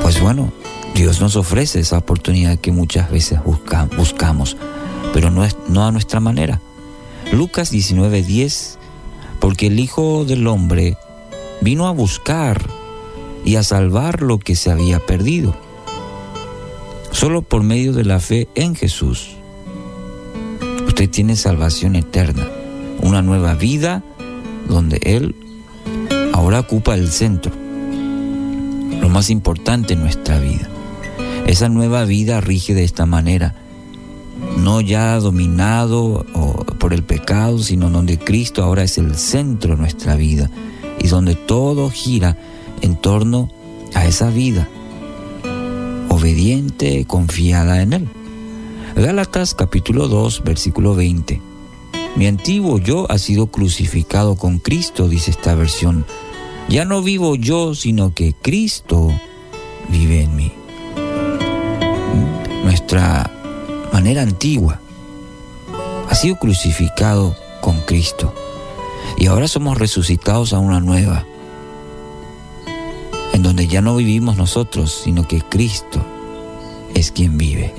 pues bueno, Dios nos ofrece esa oportunidad que muchas veces buscamos, pero no, es, no a nuestra manera. Lucas 19:10, porque el Hijo del Hombre vino a buscar y a salvar lo que se había perdido. Solo por medio de la fe en Jesús. Usted tiene salvación eterna, una nueva vida donde Él ahora ocupa el centro, lo más importante en nuestra vida. Esa nueva vida rige de esta manera, no ya dominado por el pecado, sino donde Cristo ahora es el centro de nuestra vida y donde todo gira en torno a esa vida, obediente, confiada en Él. Gálatas capítulo 2, versículo 20. Mi antiguo yo ha sido crucificado con Cristo, dice esta versión. Ya no vivo yo, sino que Cristo vive en mí. Nuestra manera antigua ha sido crucificado con Cristo y ahora somos resucitados a una nueva, en donde ya no vivimos nosotros, sino que Cristo es quien vive.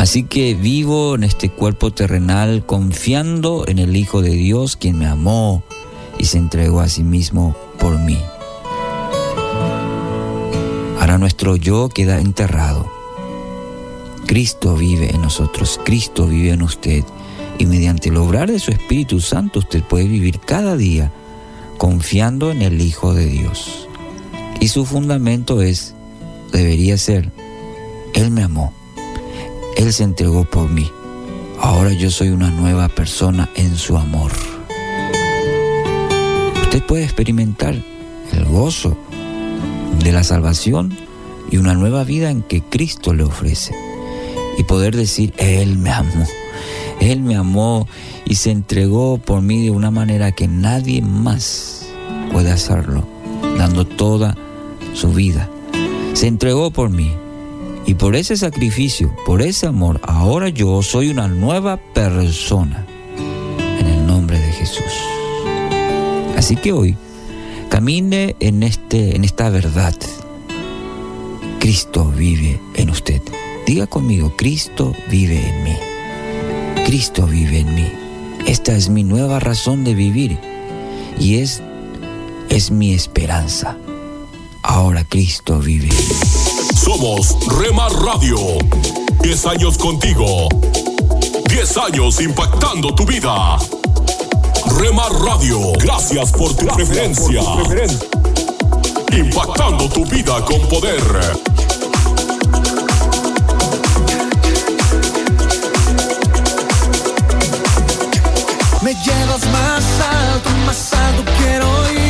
Así que vivo en este cuerpo terrenal confiando en el Hijo de Dios, quien me amó y se entregó a sí mismo por mí. Ahora nuestro yo queda enterrado. Cristo vive en nosotros, Cristo vive en usted y mediante el obrar de su Espíritu Santo usted puede vivir cada día confiando en el Hijo de Dios. Y su fundamento es, debería ser, Él me amó, Él se entregó por mí, ahora yo soy una nueva persona en su amor. Usted puede experimentar el gozo de la salvación y una nueva vida en que Cristo le ofrece. Y poder decir, Él me amó. Él me amó y se entregó por mí de una manera que nadie más puede hacerlo, dando toda su vida. Se entregó por mí y por ese sacrificio, por ese amor, ahora yo soy una nueva persona en el nombre de Jesús. Así que hoy camine en, este, en esta verdad. Cristo vive en usted. Diga conmigo, Cristo vive en mí. Cristo vive en mí. Esta es mi nueva razón de vivir y es, es mi esperanza. Ahora Cristo vive.
Somos Rema Radio. Diez años contigo. Diez años impactando tu vida. Rema Radio, gracias por tu preferencia. Impactando tu vida con poder.
Me llevas más alto, más alto quiero ir.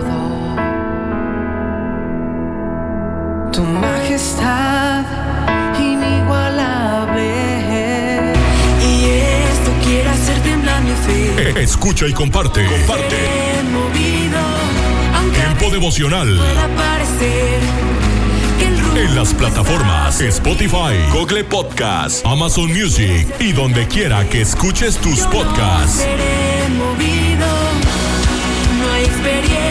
tu majestad inigualable. Y esto quiere hacer temblar mi fe.
Escucha y comparte. Comparte.
Movido,
Tiempo devocional en las plataformas Spotify, Google Podcast, Amazon Music y donde quiera que escuches tus podcasts.
No hay experiencia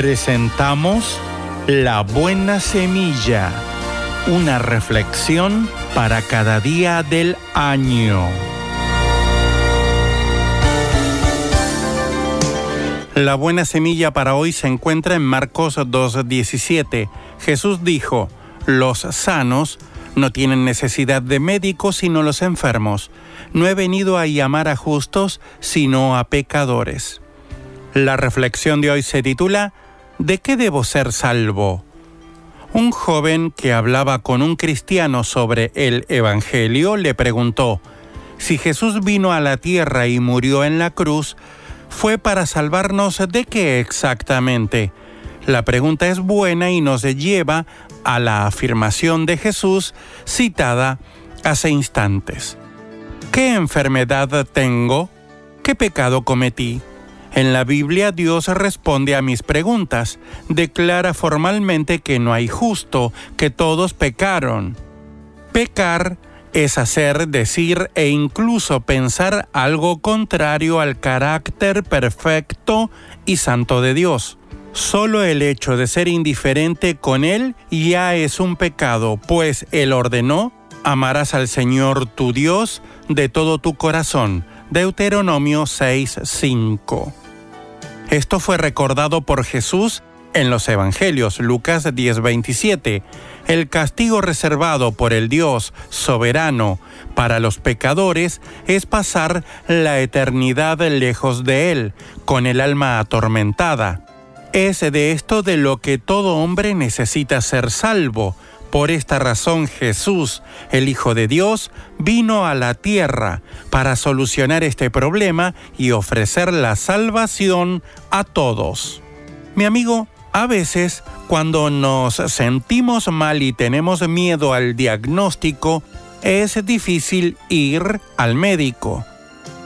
Presentamos La Buena Semilla, una reflexión para cada día del año. La buena semilla para hoy se encuentra en Marcos 2.17. Jesús dijo, los sanos no tienen necesidad de médicos sino los enfermos. No he venido a llamar a justos sino a pecadores. La reflexión de hoy se titula ¿De qué debo ser salvo? Un joven que hablaba con un cristiano sobre el Evangelio le preguntó, si Jesús vino a la tierra y murió en la cruz, ¿fue para salvarnos de qué exactamente? La pregunta es buena y nos lleva a la afirmación de Jesús citada hace instantes. ¿Qué enfermedad tengo? ¿Qué pecado cometí? En la Biblia Dios responde a mis preguntas, declara formalmente que no hay justo, que todos pecaron. Pecar es hacer, decir e incluso pensar algo contrario al carácter perfecto y santo de Dios. Solo el hecho de ser indiferente con Él ya es un pecado, pues Él ordenó, amarás al Señor tu Dios de todo tu corazón. Deuteronomio 6:5. Esto fue recordado por Jesús en los Evangelios, Lucas 10:27. El castigo reservado por el Dios soberano para los pecadores es pasar la eternidad lejos de Él, con el alma atormentada. Es de esto de lo que todo hombre necesita ser salvo, por esta razón Jesús, el Hijo de Dios, vino a la tierra para solucionar este problema y ofrecer la salvación a todos. Mi amigo, a veces cuando nos sentimos mal y tenemos miedo al diagnóstico, es difícil ir al médico.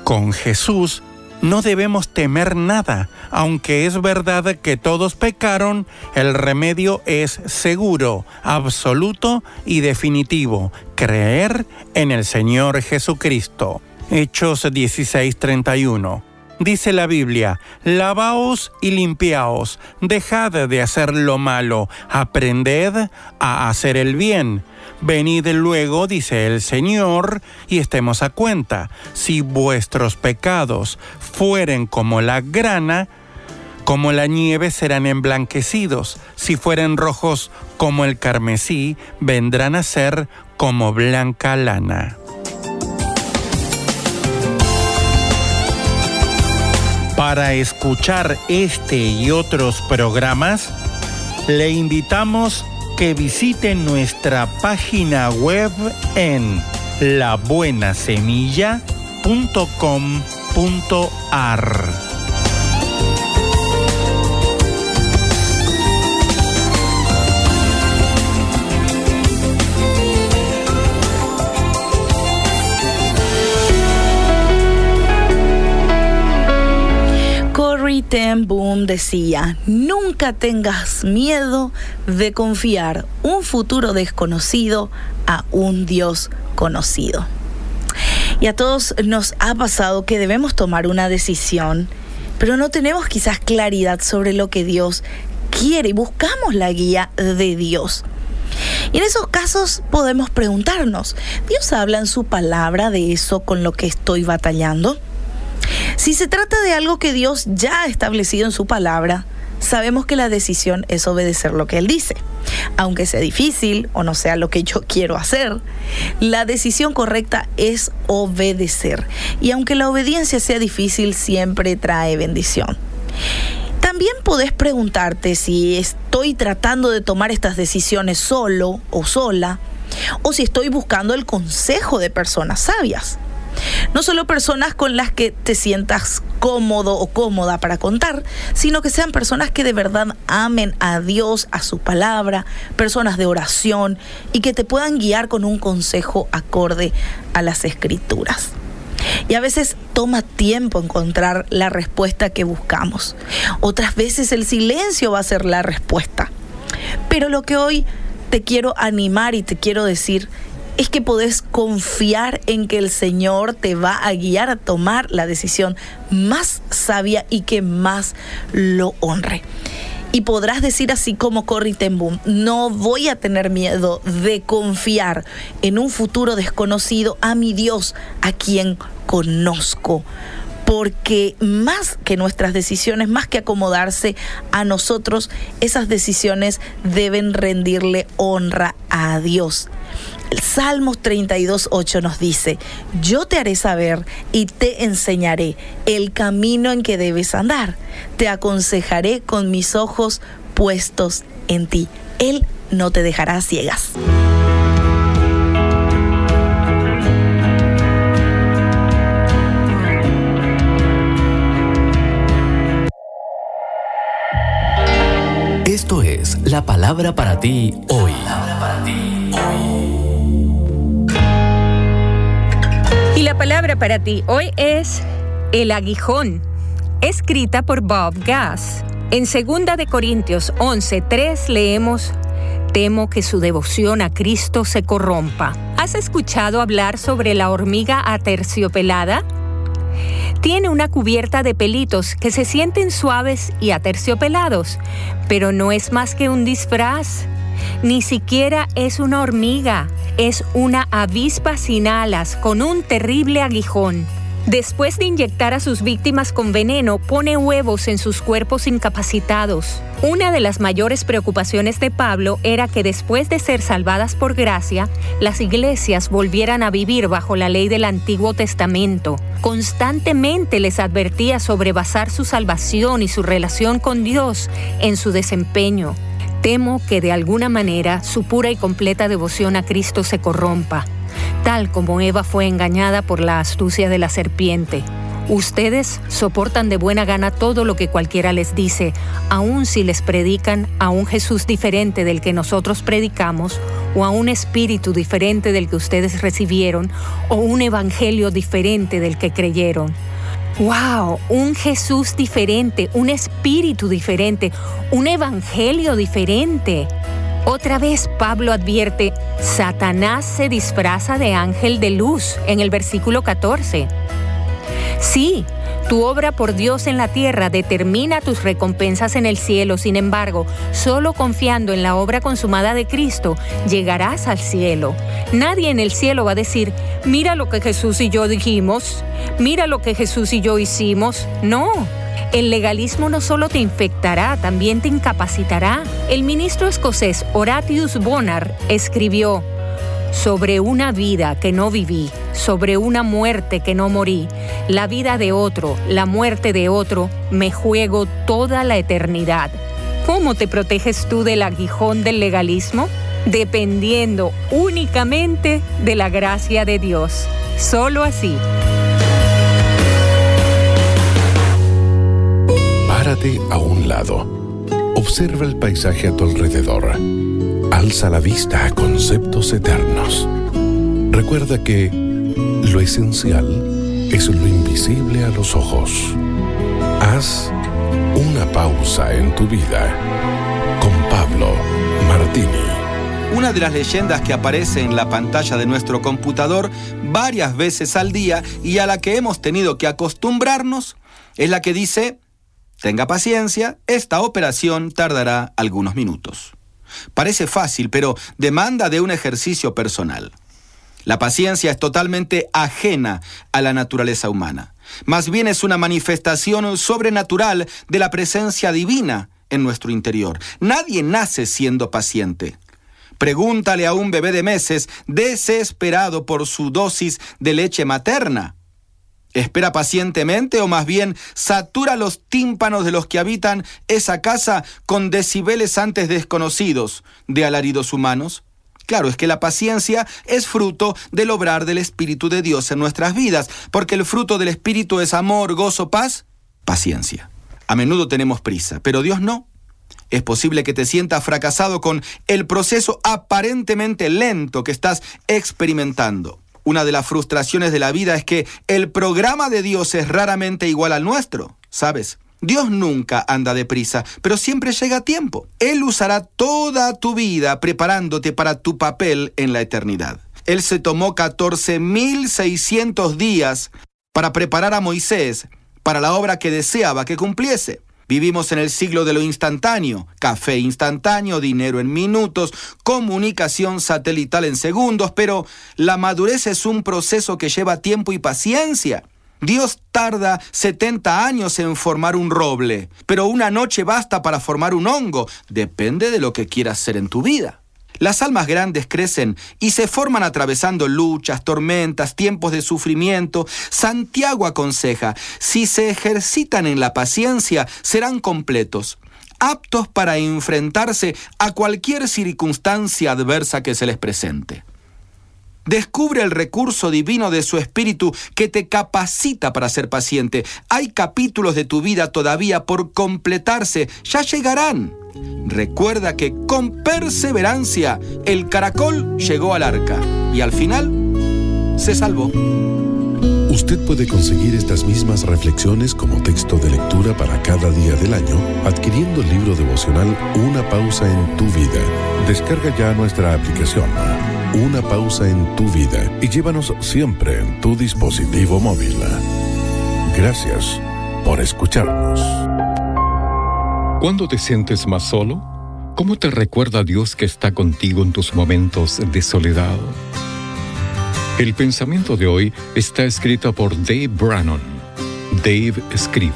Con Jesús no debemos temer nada, aunque es verdad que todos pecaron, el remedio es seguro, absoluto y definitivo, creer en el Señor Jesucristo. Hechos 16:31. Dice la Biblia, lavaos y limpiaos, dejad de hacer lo malo, aprended a hacer el bien. Venid luego, dice el Señor, y estemos a cuenta, si vuestros pecados fueren como la grana, como la nieve serán emblanquecidos, si fueren rojos como el carmesí, vendrán a ser como blanca lana. Para escuchar este y otros programas, le invitamos que visite nuestra página web en labuenasemilla.com.ar.
Ten Boom decía, nunca tengas miedo de confiar un futuro desconocido a un Dios conocido. Y a todos nos ha pasado que debemos tomar una decisión, pero no tenemos quizás claridad sobre lo que Dios quiere y buscamos la guía de Dios. Y en esos casos podemos preguntarnos, ¿Dios habla en su palabra de eso con lo que estoy batallando? Si se trata de algo que Dios ya ha establecido en su palabra, sabemos que la decisión es obedecer lo que Él dice. Aunque sea difícil o no sea lo que yo quiero hacer, la decisión correcta es obedecer. Y aunque la obediencia sea difícil, siempre trae bendición. También podés preguntarte si estoy tratando de tomar estas decisiones solo o sola, o si estoy buscando el consejo de personas sabias. No solo personas con las que te sientas cómodo o cómoda para contar, sino que sean personas que de verdad amen a Dios, a su palabra, personas de oración y que te puedan guiar con un consejo acorde a las escrituras. Y a veces toma tiempo encontrar la respuesta que buscamos. Otras veces el silencio va a ser la respuesta. Pero lo que hoy te quiero animar y te quiero decir es que podés confiar en que el Señor te va a guiar a tomar la decisión más sabia y que más lo honre. Y podrás decir así como Corrie ten no voy a tener miedo de confiar en un futuro desconocido a mi Dios, a quien conozco porque más que nuestras decisiones, más que acomodarse a nosotros, esas decisiones deben rendirle honra a Dios. El Salmos 32.8 nos dice, yo te haré saber y te enseñaré el camino en que debes andar. Te aconsejaré con mis ojos puestos en ti. Él no te dejará ciegas.
Esto es la palabra para ti hoy.
La palabra para ti hoy es el aguijón, escrita por Bob Gass. En 2 de Corintios 11:3 leemos Temo que su devoción a Cristo se corrompa. ¿Has escuchado hablar sobre la hormiga aterciopelada? Tiene una cubierta de pelitos que se sienten suaves y aterciopelados, pero no es más que un disfraz. Ni siquiera es una hormiga, es una avispa sin alas con un terrible aguijón. Después de inyectar a sus víctimas con veneno, pone huevos en sus cuerpos incapacitados. Una de las mayores preocupaciones de Pablo era que después de ser salvadas por gracia, las iglesias volvieran a vivir bajo la ley del Antiguo Testamento. Constantemente les advertía sobre basar su salvación y su relación con Dios en su desempeño. Temo que de alguna manera su pura y completa devoción a Cristo se corrompa tal como Eva fue engañada por la astucia de la serpiente. Ustedes soportan de buena gana todo lo que cualquiera les dice, aun si les predican a un Jesús diferente del que nosotros predicamos, o a un espíritu diferente del que ustedes recibieron, o un evangelio diferente del que creyeron. ¡Wow! Un Jesús diferente, un espíritu diferente, un evangelio diferente. Otra vez Pablo advierte, Satanás se disfraza de ángel de luz en el versículo 14. Sí, tu obra por Dios en la tierra determina tus recompensas en el cielo, sin embargo, solo confiando en la obra consumada de Cristo llegarás al cielo. Nadie en el cielo va a decir, mira lo que Jesús y yo dijimos, mira lo que Jesús y yo hicimos. No, el legalismo no solo te infectará, también te incapacitará. El ministro escocés Horatius Bonar escribió, sobre una vida que no viví, sobre una muerte que no morí, la vida de otro, la muerte de otro, me juego toda la eternidad. ¿Cómo te proteges tú del aguijón del legalismo? Dependiendo únicamente de la gracia de Dios. Solo así.
Párate a un lado. Observa el paisaje a tu alrededor. Alza la vista a conceptos eternos. Recuerda que lo esencial es lo invisible a los ojos. Haz una pausa en tu vida con Pablo Martini.
Una de las leyendas que aparece en la pantalla de nuestro computador varias veces al día y a la que hemos tenido que acostumbrarnos es la que dice, tenga paciencia, esta operación tardará algunos minutos. Parece fácil, pero demanda de un ejercicio personal. La paciencia es totalmente ajena a la naturaleza humana. Más bien es una manifestación sobrenatural de la presencia divina en nuestro interior. Nadie nace siendo paciente. Pregúntale a un bebé de meses desesperado por su dosis de leche materna. ¿Espera pacientemente o más bien satura los tímpanos de los que habitan esa casa con decibeles antes desconocidos de alaridos humanos? Claro, es que la paciencia es fruto del obrar del Espíritu de Dios en nuestras vidas, porque el fruto del Espíritu es amor, gozo, paz, paciencia. A menudo tenemos prisa, pero Dios no. Es posible que te sientas fracasado con el proceso aparentemente lento que estás experimentando. Una de las frustraciones de la vida es que el programa de Dios es raramente igual al nuestro, ¿sabes? Dios nunca anda deprisa, pero siempre llega a tiempo. Él usará toda tu vida preparándote para tu papel en la eternidad. Él se tomó 14.600 días para preparar a Moisés para la obra que deseaba que cumpliese. Vivimos en el siglo de lo instantáneo, café instantáneo, dinero en minutos, comunicación satelital en segundos, pero la madurez es un proceso que lleva tiempo y paciencia. Dios tarda 70 años en formar un roble, pero una noche basta para formar un hongo. Depende de lo que quieras hacer en tu vida. Las almas grandes crecen y se forman atravesando luchas, tormentas, tiempos de sufrimiento. Santiago aconseja, si se ejercitan en la paciencia, serán completos, aptos para enfrentarse a cualquier circunstancia adversa que se les presente. Descubre el recurso divino de su espíritu que te capacita para ser paciente. Hay capítulos de tu vida todavía por completarse, ya llegarán. Recuerda que con perseverancia el caracol llegó al arca y al final se salvó.
Usted puede conseguir estas mismas reflexiones como texto de lectura para cada día del año adquiriendo el libro devocional Una pausa en tu vida. Descarga ya nuestra aplicación Una pausa en tu vida y llévanos siempre en tu dispositivo móvil. Gracias por escucharnos.
¿Cuándo te sientes más solo? ¿Cómo te recuerda Dios que está contigo en tus momentos de soledad? El pensamiento de hoy está escrito por Dave Brannon. Dave escribe.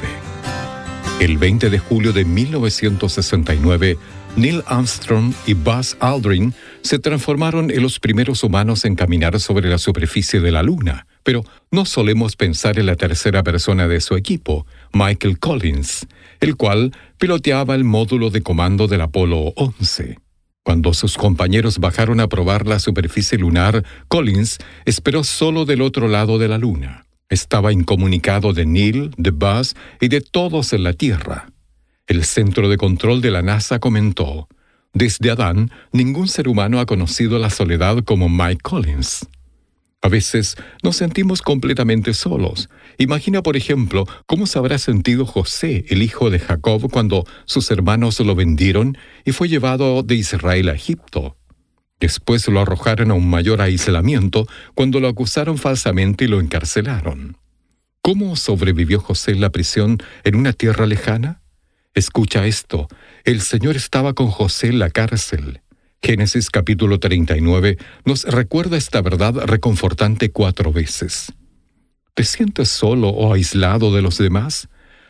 El 20 de julio de 1969, Neil Armstrong y Buzz Aldrin se transformaron en los primeros humanos en caminar sobre la superficie de la Luna, pero no solemos pensar en la tercera persona de su equipo, Michael Collins, el cual piloteaba el módulo de comando del Apolo 11. Cuando sus compañeros bajaron a probar la superficie lunar, Collins esperó solo del otro lado de la Luna. Estaba incomunicado de Neil, de Buzz y de todos en la Tierra. El centro de control de la NASA comentó, Desde Adán, ningún ser humano ha conocido la soledad como Mike Collins. A veces nos sentimos completamente solos. Imagina, por ejemplo, cómo se habrá sentido José, el hijo de Jacob, cuando sus hermanos lo vendieron y fue llevado de Israel a Egipto. Después lo arrojaron a un mayor aislamiento cuando lo acusaron falsamente y lo encarcelaron. ¿Cómo sobrevivió José en la prisión en una tierra lejana? Escucha esto, el Señor estaba con José en la cárcel Génesis capítulo 39 nos recuerda esta verdad reconfortante cuatro veces. ¿Te sientes solo o aislado de los demás?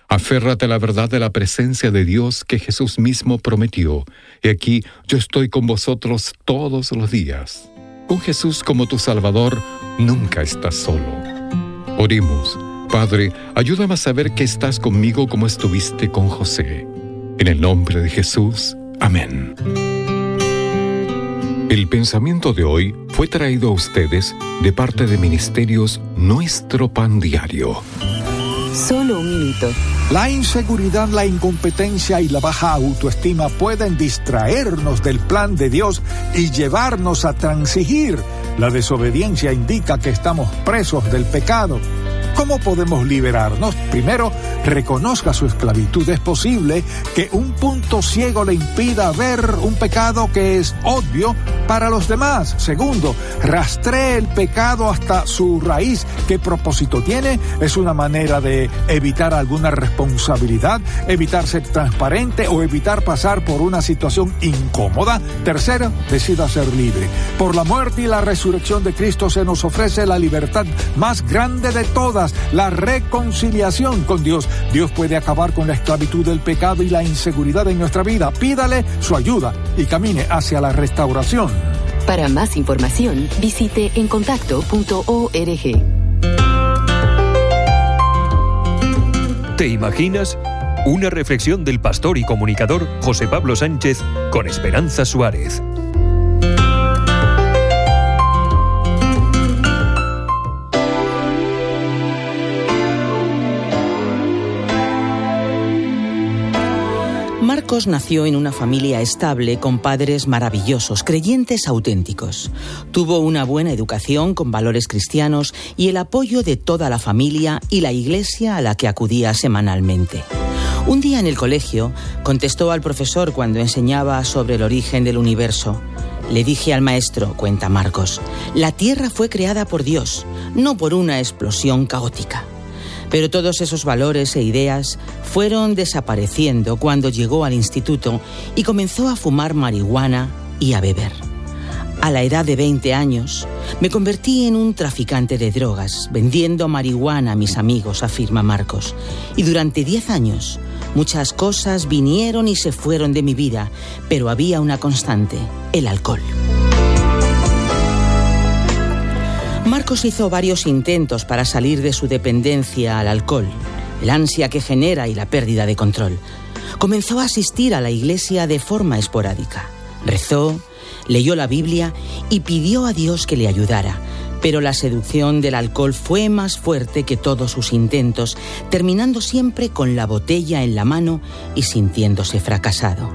Aférrate a la verdad de la presencia de Dios que Jesús mismo prometió. Y aquí yo estoy con vosotros todos los días. Con Jesús como tu Salvador, nunca estás solo. Oremos. Padre, ayúdame a saber que estás conmigo como estuviste con José. En el nombre de Jesús. Amén. El pensamiento de hoy fue traído a ustedes de parte de Ministerios Nuestro Pan Diario.
Solo un minuto.
La inseguridad, la incompetencia y la baja autoestima pueden distraernos del plan de Dios y llevarnos a transigir. La desobediencia indica que estamos presos del pecado. ¿Cómo podemos liberarnos? Primero, reconozca su esclavitud. Es posible que un punto ciego le impida ver un pecado que es obvio para los demás. Segundo, rastree el pecado hasta su raíz. ¿Qué propósito tiene? Es una manera de evitar alguna responsabilidad, evitar ser transparente o evitar pasar por una situación incómoda. Tercero, decida ser libre. Por la muerte y la resurrección de Cristo se nos ofrece la libertad más grande de todas, la reconciliación con Dios. Dios puede acabar con la esclavitud del pecado y la inseguridad en nuestra vida. Pídale su ayuda y camine hacia la restauración.
Para más información, visite encontacto.org.
¿Te imaginas? Una reflexión del pastor y comunicador José Pablo Sánchez con Esperanza Suárez.
Marcos nació en una familia estable con padres maravillosos, creyentes auténticos. Tuvo una buena educación con valores cristianos y el apoyo de toda la familia y la iglesia a la que acudía semanalmente. Un día en el colegio contestó al profesor cuando enseñaba sobre el origen del universo. Le dije al maestro, cuenta Marcos, la Tierra fue creada por Dios, no por una explosión caótica. Pero todos esos valores e ideas fueron desapareciendo cuando llegó al instituto y comenzó a fumar marihuana y a beber. A la edad de 20 años, me convertí en un traficante de drogas, vendiendo marihuana a mis amigos, afirma Marcos. Y durante 10 años, muchas cosas vinieron y se fueron de mi vida, pero había una constante, el alcohol. Marcos hizo varios intentos para salir de su dependencia al alcohol, el ansia que genera y la pérdida de control. Comenzó a asistir a la iglesia de forma esporádica. Rezó, leyó la Biblia y pidió a Dios que le ayudara. Pero la seducción del alcohol fue más fuerte que todos sus intentos, terminando siempre con la botella en la mano y sintiéndose fracasado.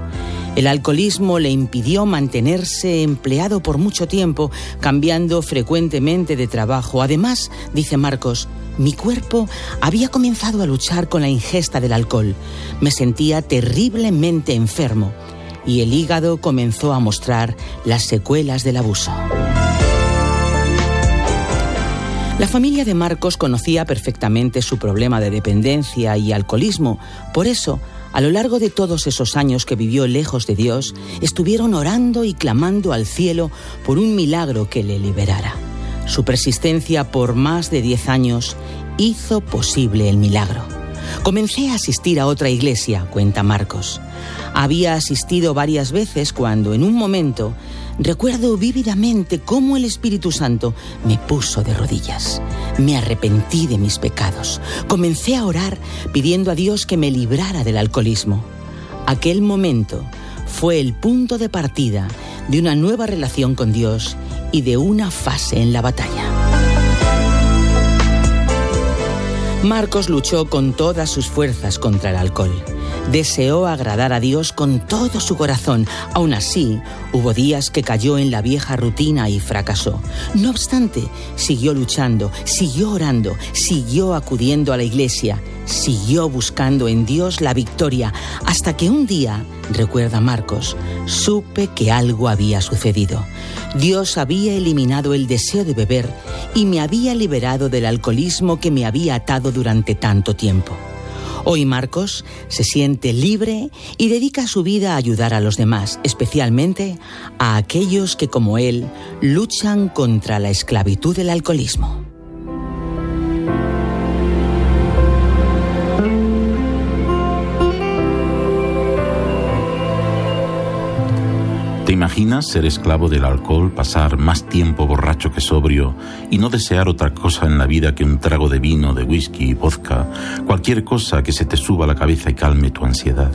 El alcoholismo le impidió mantenerse empleado por mucho tiempo, cambiando frecuentemente de trabajo. Además, dice Marcos, mi cuerpo había comenzado a luchar con la ingesta del alcohol. Me sentía terriblemente enfermo y el hígado comenzó a mostrar las secuelas del abuso. La familia de Marcos conocía perfectamente su problema de dependencia y alcoholismo, por eso, a lo largo de todos esos años que vivió lejos de Dios, estuvieron orando y clamando al cielo por un milagro que le liberara. Su persistencia por más de 10 años hizo posible el milagro. Comencé a asistir a otra iglesia, cuenta Marcos. Había asistido varias veces cuando en un momento recuerdo vívidamente cómo el Espíritu Santo me puso de rodillas. Me arrepentí de mis pecados. Comencé a orar pidiendo a Dios que me librara del alcoholismo. Aquel momento fue el punto de partida de una nueva relación con Dios y de una fase en la batalla. Marcos luchó con todas sus fuerzas contra el alcohol. Deseó agradar a Dios con todo su corazón. Aún así, hubo días que cayó en la vieja rutina y fracasó. No obstante, siguió luchando, siguió orando, siguió acudiendo a la iglesia, siguió buscando en Dios la victoria, hasta que un día, recuerda Marcos, supe que algo había sucedido. Dios había eliminado el deseo de beber y me había liberado del alcoholismo que me había atado durante tanto tiempo. Hoy Marcos se siente libre y dedica su vida a ayudar a los demás, especialmente a aquellos que como él luchan contra la esclavitud del alcoholismo.
Imaginas ser esclavo del alcohol, pasar más tiempo borracho que sobrio y no desear otra cosa en la vida que un trago de vino, de whisky, vodka, cualquier cosa que se te suba a la cabeza y calme tu ansiedad?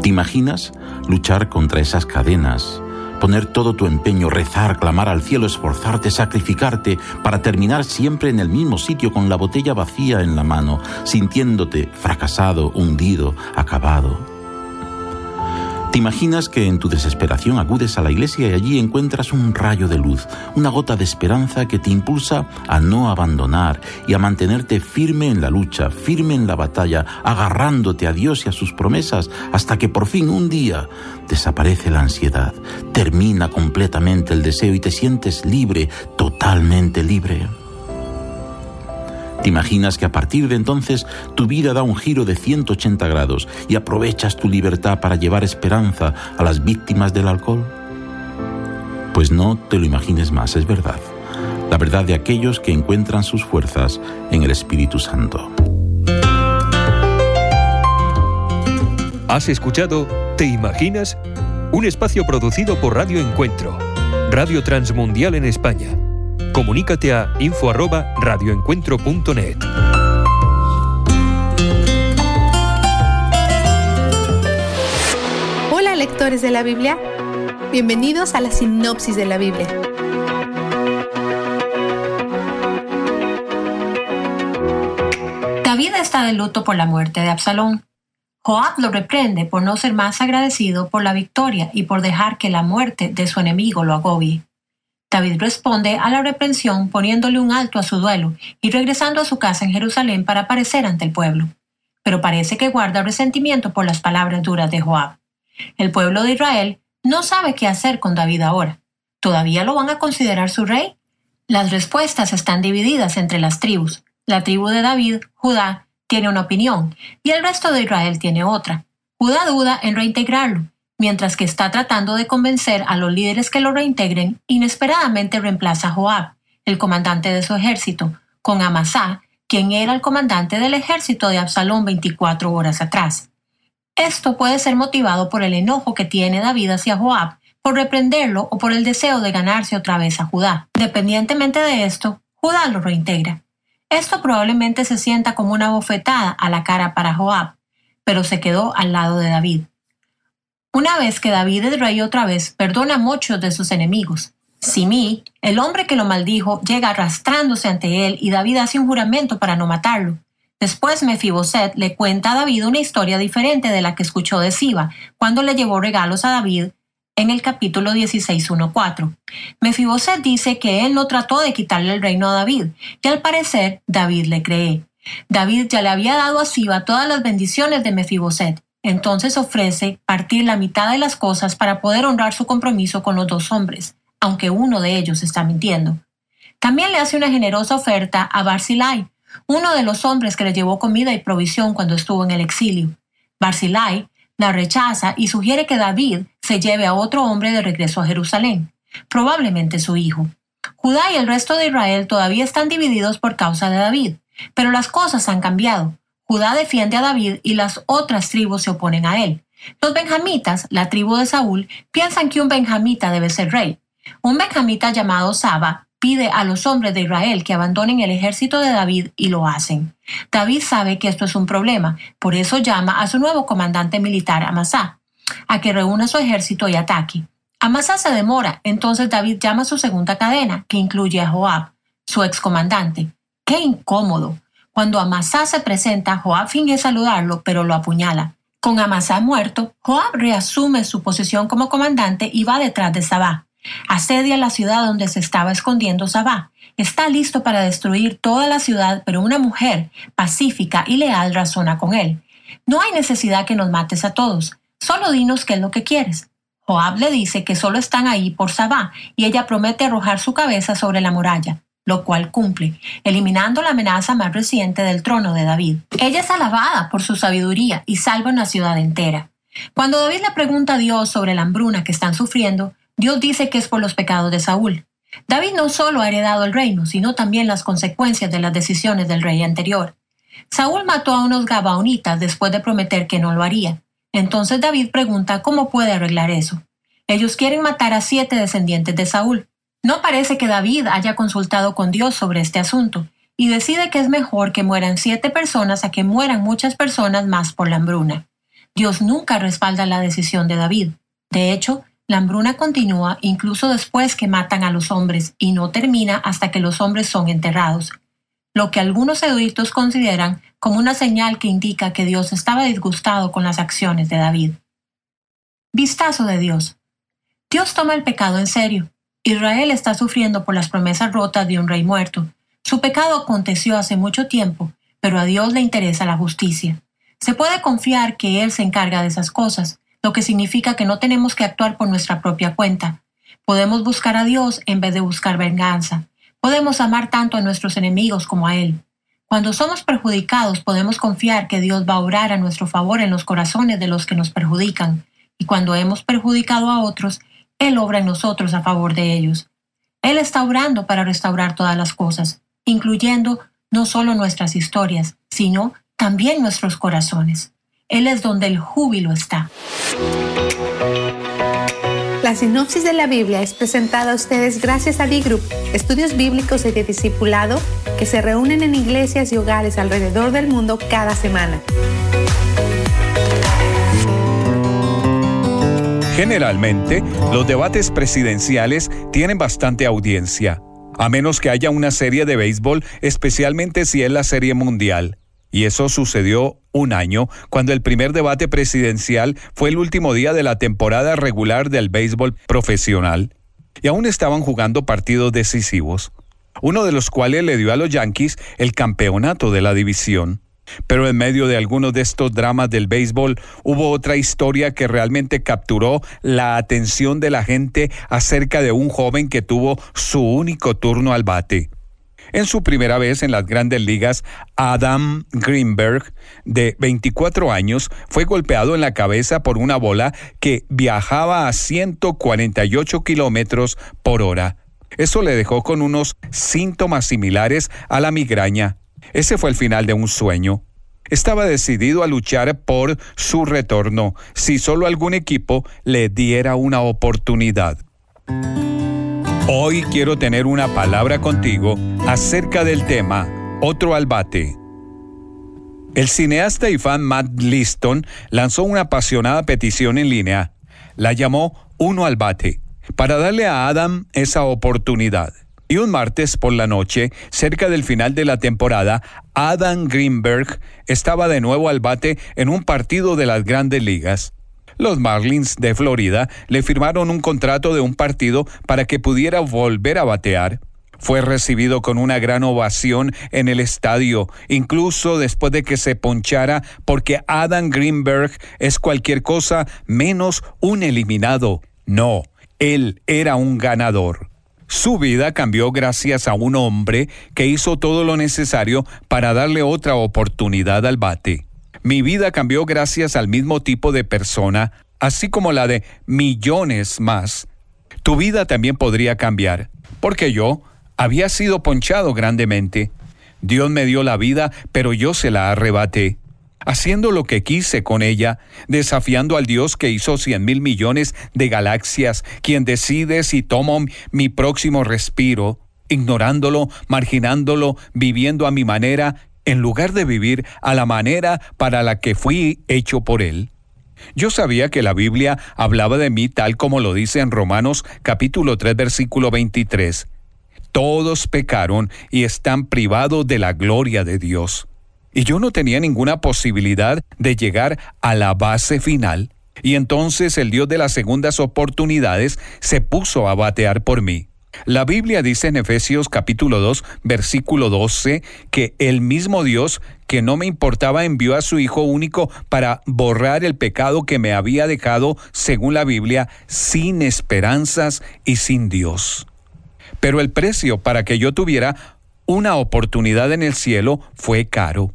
¿Te imaginas luchar contra esas cadenas, poner todo tu empeño, rezar, clamar al cielo, esforzarte, sacrificarte para terminar siempre en el mismo sitio con la botella vacía en la mano, sintiéndote fracasado, hundido, acabado? ¿Te imaginas que en tu desesperación acudes a la iglesia y allí encuentras un rayo de luz, una gota de esperanza que te impulsa a no abandonar y a mantenerte firme en la lucha, firme en la batalla, agarrándote a Dios y a sus promesas hasta que por fin un día desaparece la ansiedad, termina completamente el deseo y te sientes libre, totalmente libre? ¿Te imaginas que a partir de entonces tu vida da un giro de 180 grados y aprovechas tu libertad para llevar esperanza a las víctimas del alcohol? Pues no te lo imagines más, es verdad. La verdad de aquellos que encuentran sus fuerzas en el Espíritu Santo.
¿Has escuchado Te Imaginas? Un espacio producido por Radio Encuentro, Radio Transmundial en España Comunícate a info@radioencuentro.net.
Hola lectores de la Biblia, bienvenidos a la sinopsis de la Biblia.
David está de luto por la muerte de Absalón. Joab lo reprende por no ser más agradecido por la victoria y por dejar que la muerte de su enemigo lo agobie. David responde a la reprensión poniéndole un alto a su duelo y regresando a su casa en Jerusalén para aparecer ante el pueblo. Pero parece que guarda resentimiento por las palabras duras de Joab. El pueblo de Israel no sabe qué hacer con David ahora. ¿Todavía lo van a considerar su rey? Las respuestas están divididas entre las tribus. La tribu de David, Judá, tiene una opinión y el resto de Israel tiene otra. Judá duda en reintegrarlo Mientras que está tratando de convencer a los líderes que lo reintegren, inesperadamente reemplaza a Joab, el comandante de su ejército, con Amasá, quien era el comandante del ejército de Absalón 24 horas atrás. Esto puede ser motivado por el enojo que tiene David hacia Joab, por reprenderlo o por el deseo de ganarse otra vez a Judá. Dependientemente de esto, Judá lo reintegra. Esto probablemente se sienta como una bofetada a la cara para Joab, pero se quedó al lado de David. Una vez que David es rey otra vez, perdona a muchos de sus enemigos. Simí, el hombre que lo maldijo, llega arrastrándose ante él y David hace un juramento para no matarlo. Después Mefiboset le cuenta a David una historia diferente de la que escuchó de Siba, cuando le llevó regalos a David en el capítulo 16.1.4. Mefiboset dice que él no trató de quitarle el reino a David, y al parecer David le cree. David ya le había dado a Siba todas las bendiciones de Mefiboset, entonces ofrece partir la mitad de las cosas para poder honrar su compromiso con los dos hombres, aunque uno de ellos está mintiendo. También le hace una generosa oferta a Barzillai, uno de los hombres que le llevó comida y provisión cuando estuvo en el exilio. Barzillai la rechaza y sugiere que David se lleve a otro hombre de regreso a Jerusalén, probablemente su hijo. Judá y el resto de Israel todavía están divididos por causa de David, pero las cosas han cambiado. Judá defiende a David y las otras tribus se oponen a él. Los benjamitas, la tribu de Saúl, piensan que un benjamita debe ser rey. Un benjamita llamado Saba pide a los hombres de Israel que abandonen el ejército de David y lo hacen. David sabe que esto es un problema, por eso llama a su nuevo comandante militar, Amasá, a que reúna su ejército y ataque. Amasá se demora, entonces David llama a su segunda cadena, que incluye a Joab, su excomandante. ¡Qué incómodo! Cuando Amasá se presenta, Joab finge saludarlo, pero lo apuñala. Con Amasá muerto, Joab reasume su posición como comandante y va detrás de Sabá. Asedia la ciudad donde se estaba escondiendo Sabá. Está listo para destruir toda la ciudad, pero una mujer pacífica y leal razona con él. No hay necesidad que nos mates a todos. Solo dinos qué es lo que quieres. Joab le dice que solo están ahí por Sabá y ella promete arrojar su cabeza sobre la muralla lo cual cumple, eliminando la amenaza más reciente del trono de David. Ella es alabada por su sabiduría y salva una ciudad entera. Cuando David le pregunta a Dios sobre la hambruna que están sufriendo, Dios dice que es por los pecados de Saúl. David no solo ha heredado el reino, sino también las consecuencias de las decisiones del rey anterior. Saúl mató a unos gabaonitas después de prometer que no lo haría. Entonces David pregunta cómo puede arreglar eso. Ellos quieren matar a siete descendientes de Saúl. No parece que David haya consultado con Dios sobre este asunto y decide que es mejor que mueran siete personas a que mueran muchas personas más por la hambruna. Dios nunca respalda la decisión de David. De hecho, la hambruna continúa incluso después que matan a los hombres y no termina hasta que los hombres son enterrados, lo que algunos eruditos consideran como una señal que indica que Dios estaba disgustado con las acciones de David. Vistazo de Dios. Dios toma el pecado en serio. Israel está sufriendo por las promesas rotas de un rey muerto. Su pecado aconteció hace mucho tiempo, pero a Dios le interesa la justicia. Se puede confiar que Él se encarga de esas cosas, lo que significa que no tenemos que actuar por nuestra propia cuenta. Podemos buscar a Dios en vez de buscar venganza. Podemos amar tanto a nuestros enemigos como a Él. Cuando somos perjudicados podemos confiar que Dios va a obrar a nuestro favor en los corazones de los que nos perjudican, y cuando hemos perjudicado a otros, Él obra en nosotros a favor de ellos. Él está obrando para restaurar todas las cosas, incluyendo no solo nuestras historias, sino también nuestros corazones. Él es donde el júbilo está.
La sinopsis de la Biblia es presentada a ustedes gracias a D-Group, estudios bíblicos y de discipulado que se reúnen en iglesias y hogares alrededor del mundo cada semana.
Generalmente, los debates presidenciales tienen bastante audiencia, a menos que haya una serie de béisbol, especialmente si es la serie mundial. Y eso sucedió un año, cuando el primer debate presidencial fue el último día de la temporada regular del béisbol profesional. Y aún estaban jugando partidos decisivos, uno de los cuales le dio a los Yankees el campeonato de la división. Pero en medio de algunos de estos dramas del béisbol hubo otra historia que realmente capturó la atención de la gente acerca de un joven que tuvo su único turno al bate. En su primera vez en las grandes ligas, Adam Greenberg, de 24 años, fue golpeado en la cabeza por una bola que viajaba a 148 kilómetros por hora. Eso le dejó con unos síntomas similares a la migraña. Ese fue el final de un sueño. Estaba decidido a luchar por su retorno si solo algún equipo le diera una oportunidad. Hoy quiero tener una palabra contigo acerca del tema Otro albate. El cineasta y fan Matt Liston lanzó una apasionada petición en línea. La llamó Uno al bate, para darle a Adam esa oportunidad. Y un martes por la noche, cerca del final de la temporada, Adam Greenberg estaba de nuevo al bate en un partido de las grandes ligas. Los Marlins de Florida le firmaron un contrato de un partido para que pudiera volver a batear. Fue recibido con una gran ovación en el estadio, incluso después de que se ponchara, porque Adam Greenberg es cualquier cosa menos un eliminado. No, él era un ganador. Su vida cambió gracias a un hombre que hizo todo lo necesario para darle otra oportunidad al bate. Mi vida cambió gracias al mismo tipo de persona, así como la de millones más. Tu vida también podría cambiar, porque yo había sido ponchado grandemente. Dios me dio la vida, pero yo se la arrebaté, haciendo lo que quise con ella, desafiando al Dios que hizo cien mil millones de galaxias, quien decide si tomo mi próximo respiro, ignorándolo, marginándolo, viviendo a mi manera en lugar de vivir a la manera para la que fui hecho por Él. Yo sabía que la Biblia hablaba de mí tal como lo dice en Romanos capítulo 3 versículo 23. Todos pecaron y están privados de la gloria de Dios. Y yo no tenía ninguna posibilidad de llegar a la base final. Y entonces el Dios de las segundas oportunidades se puso a batear por mí. La Biblia dice en Efesios capítulo 2, versículo 12, que el mismo Dios que no me importaba envió a su Hijo único para borrar el pecado que me había dejado, según la Biblia, sin esperanzas y sin Dios. Pero el precio para que yo tuviera una oportunidad en el cielo fue caro.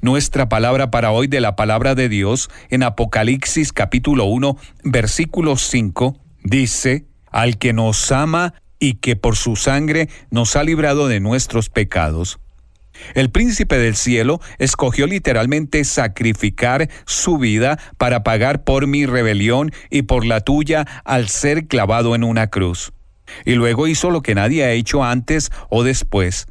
Nuestra palabra para hoy de la palabra de Dios en Apocalipsis capítulo 1, versículo 5, dice, al que nos ama y que por su sangre nos ha librado de nuestros pecados. El príncipe del cielo escogió literalmente sacrificar su vida para pagar por mi rebelión y por la tuya al ser clavado en una cruz. Y luego hizo lo que nadie ha hecho antes o después.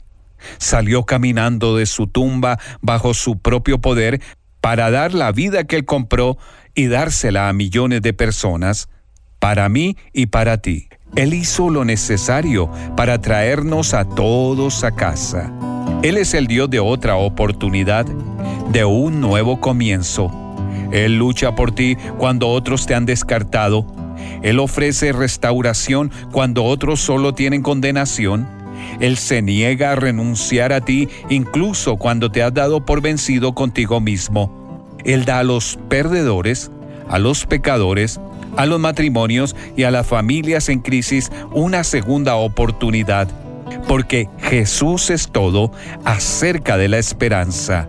Salió caminando de su tumba bajo su propio poder para dar la vida que él compró y dársela a millones de personas, para mí y para ti. Él hizo lo necesario para traernos a todos a casa. Él es el Dios de otra oportunidad, de un nuevo comienzo. Él lucha por ti cuando otros te han descartado. Él ofrece restauración cuando otros solo tienen condenación. Él se niega a renunciar a ti incluso cuando te has dado por vencido contigo mismo. Él da a los perdedores, a los pecadores, a los matrimonios y a las familias en crisis una segunda oportunidad, porque Jesús es todo acerca de la esperanza.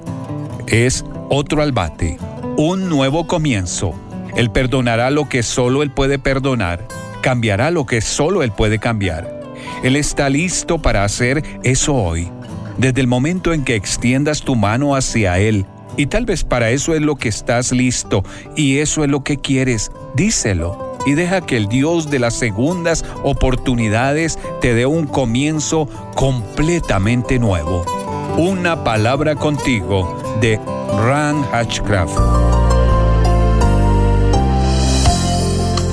Es otro albate, un nuevo comienzo. Él perdonará lo que solo Él puede perdonar, cambiará lo que solo Él puede cambiar. Él está listo para hacer eso hoy. Desde el momento en que extiendas tu mano hacia Él, y tal vez para eso es lo que estás listo y eso es lo que quieres, díselo. Y deja que el Dios de las segundas oportunidades te dé un comienzo completamente nuevo. Una palabra contigo de Ran Hatchcraft.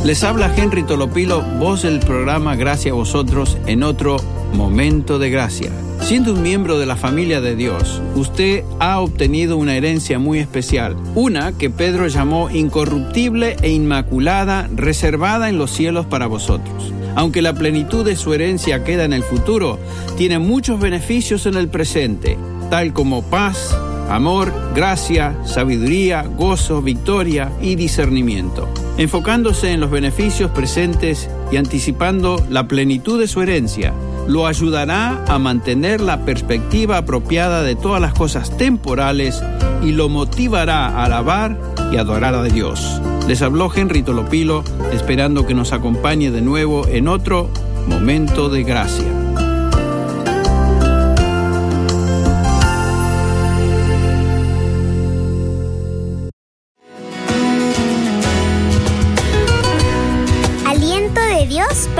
Les habla Henry Tolopilo, voz del programa Gracias a vosotros en otro momento de gracia. Siendo un miembro de la familia de Dios, usted ha obtenido una herencia muy especial, una que Pedro llamó incorruptible e inmaculada, reservada en los cielos para vosotros. Aunque la plenitud de su herencia queda en el futuro, tiene muchos beneficios en el presente, tal como paz, amor, gracia, sabiduría, gozo, victoria y discernimiento. Enfocándose en los beneficios presentes y anticipando la plenitud de su herencia, lo ayudará a mantener la perspectiva apropiada de todas las cosas temporales y lo motivará a alabar y adorar a Dios. Les habló Henry Tolopilo, esperando que nos acompañe de nuevo en otro momento de gracia.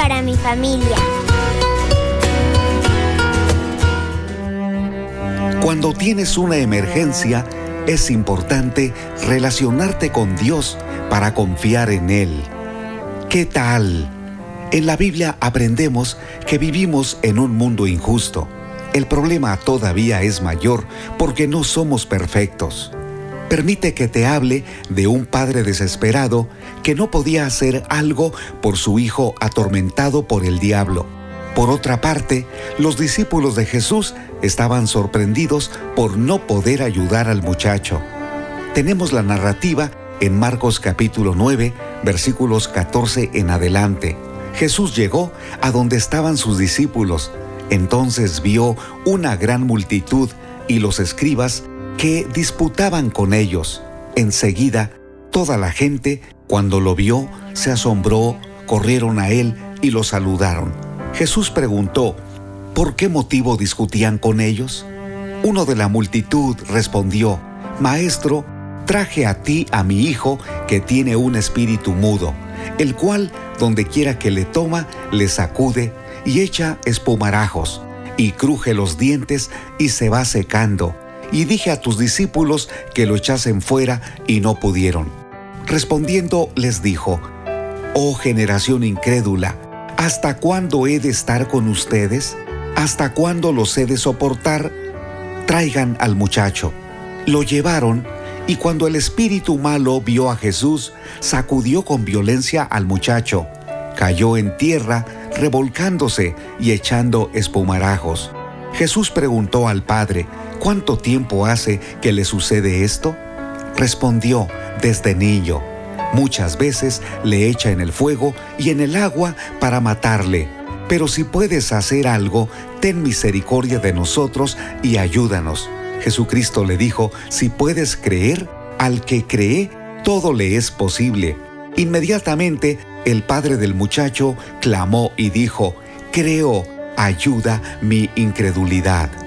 Para mi familia.
Cuando tienes una emergencia, es importante relacionarte con Dios para confiar en Él. ¿Qué tal? En la Biblia aprendemos que vivimos en un mundo injusto. El problema todavía es mayor porque no somos perfectos. Permite que te hable de un padre desesperado que no podía hacer algo por su hijo atormentado por el diablo. Por otra parte, los discípulos de Jesús estaban sorprendidos por no poder ayudar al muchacho. Tenemos la narrativa en Marcos capítulo 9, versículos 14 en adelante. Jesús llegó a donde estaban sus discípulos. Entonces vio una gran multitud y los escribas que disputaban con ellos. Enseguida, toda la gente, cuando lo vio, se asombró, corrieron a él y lo saludaron. Jesús preguntó, ¿por qué motivo discutían con ellos? Uno de la multitud respondió, Maestro, traje a ti a mi hijo que tiene un espíritu mudo, el cual, donde quiera que le toma, le sacude y echa espumarajos, y cruje los dientes y se va secando. Y dije a tus discípulos que lo echasen fuera y no pudieron. Respondiendo les dijo, Oh generación incrédula, ¿hasta cuándo he de estar con ustedes? ¿Hasta cuándo los he de soportar? Traigan al muchacho. Lo llevaron y cuando el espíritu malo vio a Jesús, sacudió con violencia al muchacho. Cayó en tierra, revolcándose y echando espumarajos. Jesús preguntó al padre, ¿cuánto tiempo hace que le sucede esto? Respondió, desde niño. Muchas veces le echa en el fuego y en el agua para matarle. Pero si puedes hacer algo, ten misericordia de nosotros y ayúdanos. Jesucristo le dijo, si puedes creer, al que cree, todo le es posible. Inmediatamente, el padre del muchacho clamó y dijo, creo, ayuda mi incredulidad.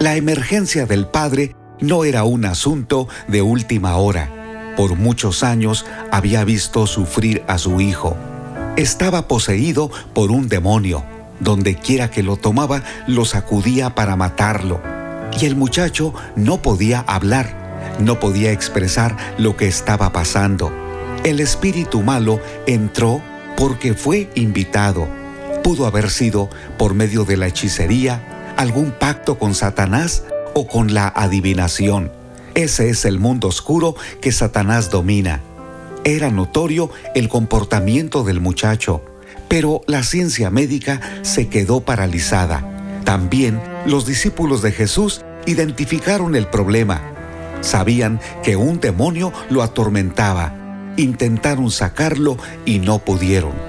La emergencia del padre no era un asunto de última hora. Por muchos años había visto sufrir a su hijo. Estaba poseído por un demonio. Donde quiera que lo tomaba, lo sacudía para matarlo. Y el muchacho no podía hablar, no podía expresar lo que estaba pasando. El espíritu malo entró porque fue invitado. Pudo haber sido por medio de la hechicería, algún pacto con Satanás o con la adivinación. Ese es el mundo oscuro que Satanás domina. Era notorio el comportamiento del muchacho, pero la ciencia médica se quedó paralizada. También los discípulos de Jesús identificaron el problema. Sabían que un demonio lo atormentaba. Intentaron sacarlo y no pudieron.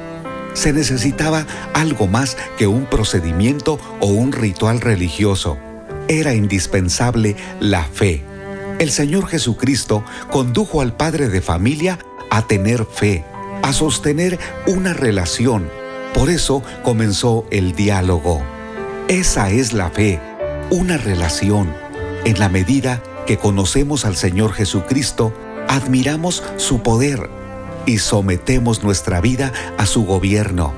Se necesitaba algo más que un procedimiento o un ritual religioso. Era indispensable la fe. El Señor Jesucristo condujo al padre de familia a tener fe, a sostener una relación. Por eso comenzó el diálogo. Esa es la fe, una relación. En la medida que conocemos al Señor Jesucristo, admiramos su poder y sometemos nuestra vida a su gobierno.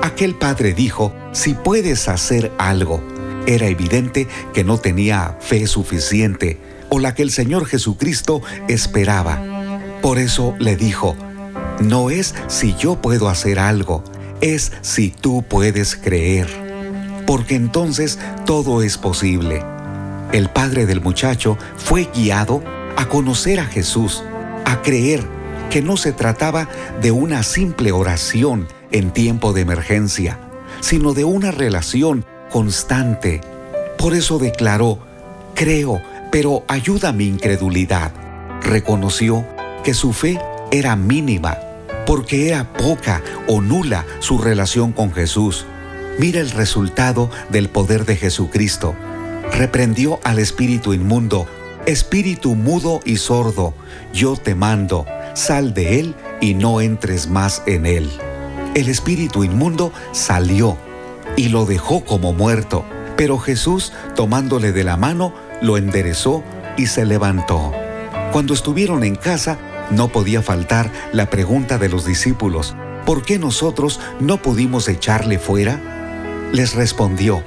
Aquel padre dijo, si puedes hacer algo, era evidente que no tenía fe suficiente o la que el Señor Jesucristo esperaba. Por eso le dijo, no es si yo puedo hacer algo, es si tú puedes creer. Porque entonces todo es posible. El padre del muchacho fue guiado a conocer a Jesús, a creer que no se trataba de una simple oración en tiempo de emergencia, sino de una relación constante. Por eso declaró, creo, pero ayuda mi incredulidad. Reconoció que su fe era mínima, porque era poca o nula su relación con Jesús. Mira el resultado del poder de Jesucristo. Reprendió al espíritu inmundo, espíritu mudo y sordo, yo te mando, sal de él y no entres más en él. El espíritu inmundo salió y lo dejó como muerto, pero Jesús, tomándole de la mano, lo enderezó y se levantó. Cuando estuvieron en casa, no podía faltar la pregunta de los discípulos, ¿por qué nosotros no pudimos echarle fuera? Les respondió,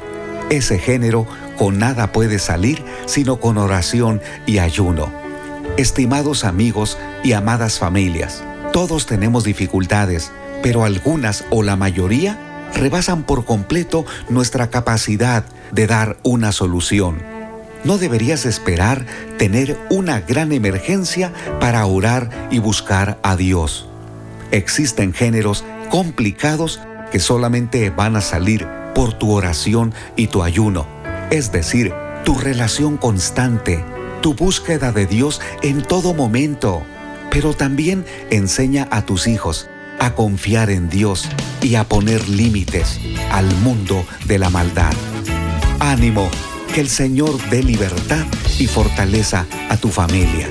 ese género con nada puede salir sino con oración y ayuno. Estimados amigos y amadas familias, todos tenemos dificultades, pero algunas o la mayoría rebasan por completo nuestra capacidad de dar una solución no deberías esperar tener una gran emergencia para orar y buscar a Dios. Existen géneros complicados que solamente van a salir por tu oración y tu ayuno, es decir, tu relación constante, tu búsqueda de Dios en todo momento. Pero también enseña a tus hijos a confiar en Dios y a poner límites al mundo de la maldad. Ánimo, que el Señor dé libertad y fortaleza a tu familia.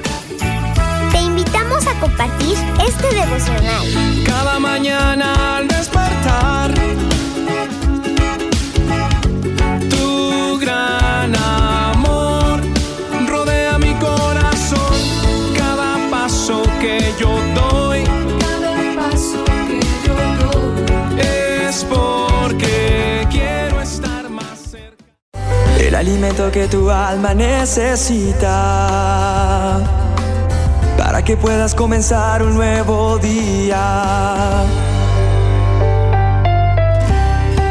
Te invitamos a compartir este devocional.
Cada mañana al despertar. El alimento que tu alma necesita para que puedas comenzar un nuevo día.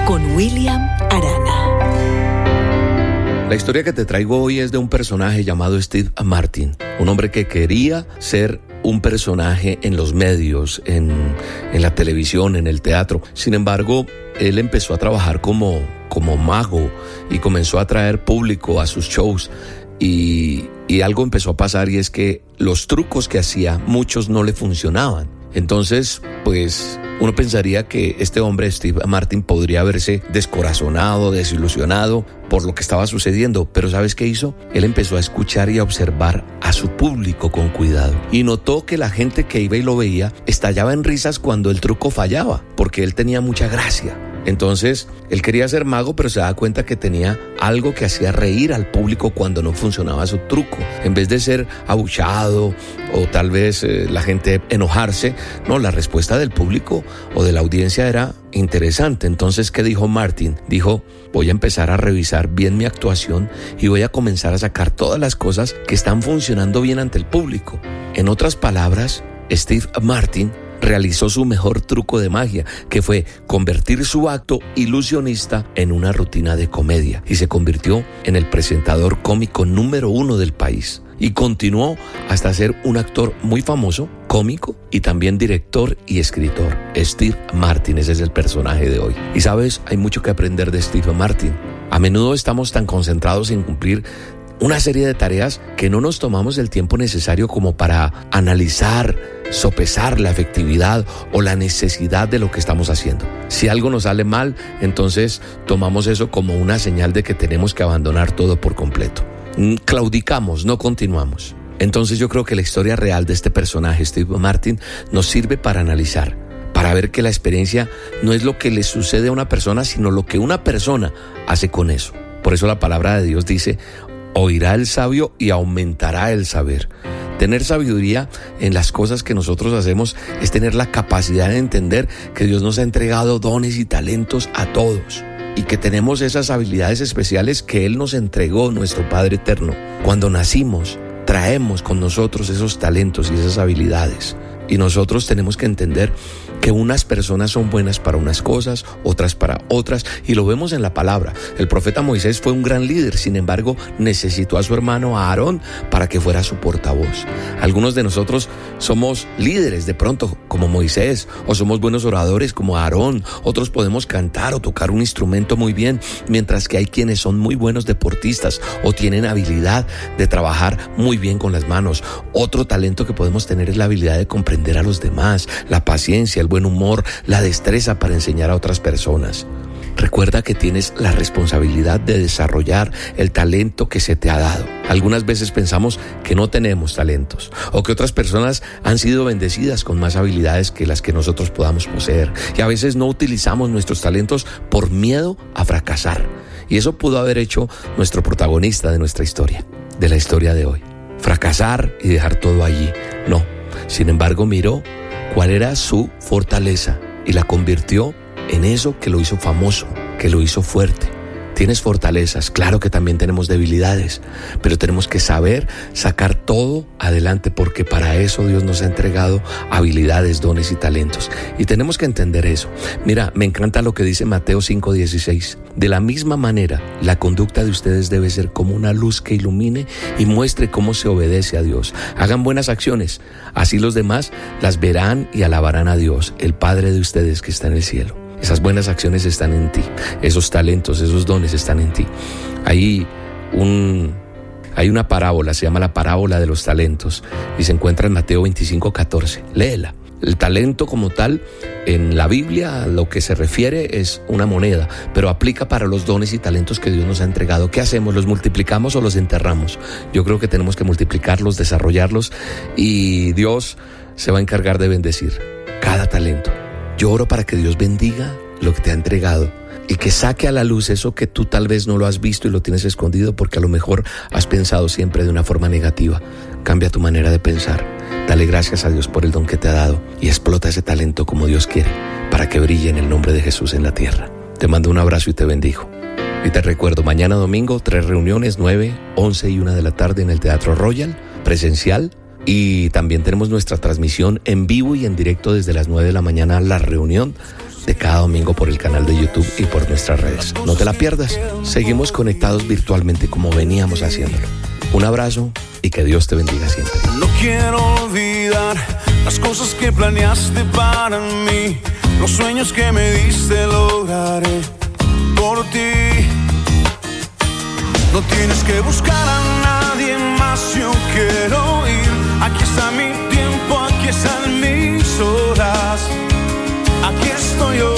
Con William Arana.
La historia que te traigo hoy es de un personaje llamado Steve Martin, un hombre que quería ser un personaje en los medios, en, en la televisión, en el teatro. Sin embargo, él empezó a trabajar como, como mago y comenzó a traer público a sus shows. Y, y algo empezó a pasar y es que los trucos que hacía, muchos no le funcionaban. Entonces, pues uno pensaría que este hombre, Steve Martin, podría haberse descorazonado, desilusionado por lo que estaba sucediendo, pero ¿sabes qué hizo? Él empezó a escuchar y a observar a su público con cuidado y notó que la gente que iba y lo veía estallaba en risas cuando el truco fallaba, porque él tenía mucha gracia. Entonces, él quería ser mago, pero se daba cuenta que tenía algo que hacía reír al público cuando no funcionaba su truco. En vez de ser abuchado o tal vez eh, la gente enojarse, no, la respuesta del público o de la audiencia era interesante. Entonces, ¿qué dijo Martin? Dijo, voy a empezar a revisar bien mi actuación y voy a comenzar a sacar todas las cosas que están funcionando bien ante el público. En otras palabras, Steve Martin realizó su mejor truco de magia, que fue convertir su acto ilusionista en una rutina de comedia y se convirtió en el presentador cómico número uno del país. y continuó hasta ser un actor muy famoso, cómico y también director y escritor. Steve Martin, ese es el personaje de hoy. Y sabes, hay mucho que aprender de Steve Martin. A menudo estamos tan concentrados en cumplir una serie de tareas que no nos tomamos el tiempo necesario como para analizar, sopesar la efectividad o la necesidad de lo que estamos haciendo. Si algo nos sale mal, entonces tomamos eso como una señal de que tenemos que abandonar todo por completo. Mm, claudicamos, no continuamos. Entonces yo creo que la historia real de este personaje, Steve Martin, nos sirve para analizar, para ver que la experiencia no es lo que le sucede a una persona, sino lo que una persona hace con eso. Por eso la palabra de Dios dice, oirá el sabio y aumentará el saber. Tener sabiduría en las cosas que nosotros hacemos es tener la capacidad de entender que Dios nos ha entregado dones y talentos a todos y que tenemos esas habilidades especiales que Él nos entregó, nuestro Padre Eterno. Cuando nacimos, traemos con nosotros esos talentos y esas habilidades. Y nosotros tenemos que entender que unas personas son buenas para unas cosas, otras para otras, y lo vemos en la palabra. El profeta Moisés fue un gran líder, sin embargo, necesitó a su hermano Aarón para que fuera su portavoz. Algunos de nosotros somos líderes de pronto, como Moisés, o somos buenos oradores como Aarón, otros podemos cantar o tocar un instrumento muy bien, mientras que hay quienes son muy buenos deportistas o tienen habilidad de trabajar muy bien con las manos. Otro talento que podemos tener es la habilidad de comprender a los demás, la paciencia, el buen humor, la destreza para enseñar a otras personas. Recuerda que tienes la responsabilidad de desarrollar el talento que se te ha dado. Algunas veces pensamos que no tenemos talentos o que otras personas han sido bendecidas con más habilidades que las que nosotros podamos poseer. Y a veces no utilizamos nuestros talentos por miedo a fracasar. Y eso pudo haber hecho nuestro protagonista de nuestra historia, de la historia de hoy. Fracasar y dejar todo allí. No. Sin embargo, miró cuál era su fortaleza y la convirtió en eso que lo hizo famoso, que lo hizo fuerte. Tienes fortalezas, claro que también tenemos debilidades, pero tenemos que saber sacar todo adelante porque para eso Dios nos ha entregado habilidades, dones y talentos. Y tenemos que entender eso. Mira, me encanta lo que dice Mateo 5:16. De la misma manera, la conducta de ustedes debe ser como una luz que ilumine y muestre cómo se obedece a Dios. Hagan buenas acciones, así los demás las verán y alabarán a Dios, el Padre de ustedes que está en el cielo. Esas buenas acciones están en ti, esos talentos, esos dones están en ti. Hay un hay una parábola, se llama la parábola de los talentos y se encuentra en Mateo 25, 14. Léela. El talento como tal, en la Biblia lo que se refiere es una moneda, pero aplica para los dones y talentos que Dios nos ha entregado. ¿Qué hacemos? ¿Los multiplicamos o los enterramos? Yo creo que tenemos que multiplicarlos, desarrollarlos y Dios se va a encargar de bendecir cada talento. Yo oro para que Dios bendiga lo que te ha entregado y que saque a la luz eso que tú tal vez no lo has visto y lo tienes escondido porque a lo mejor has pensado siempre de una forma negativa. Cambia tu manera de pensar. Dale gracias a Dios por el don que te ha dado y explota ese talento como Dios quiere para que brille en el nombre de Jesús en la tierra. Te mando un abrazo y te bendijo. Y te recuerdo, mañana domingo, tres reuniones, 9, 11 y 1 de la tarde en el Teatro Royal, presencial y también tenemos nuestra transmisión en vivo y en directo desde las 9 de la mañana, la reunión de cada domingo por el canal de YouTube y por nuestras redes. No te la pierdas. Seguimos conectados virtualmente como veníamos haciéndolo. Un abrazo y que Dios te bendiga siempre.
No quiero olvidar las cosas que planeaste para mí, los sueños que me diste lograré por ti. No tienes que buscar a nadie más, yo quiero. Aquí está mi tiempo, aquí están mis horas. Aquí estoy yo.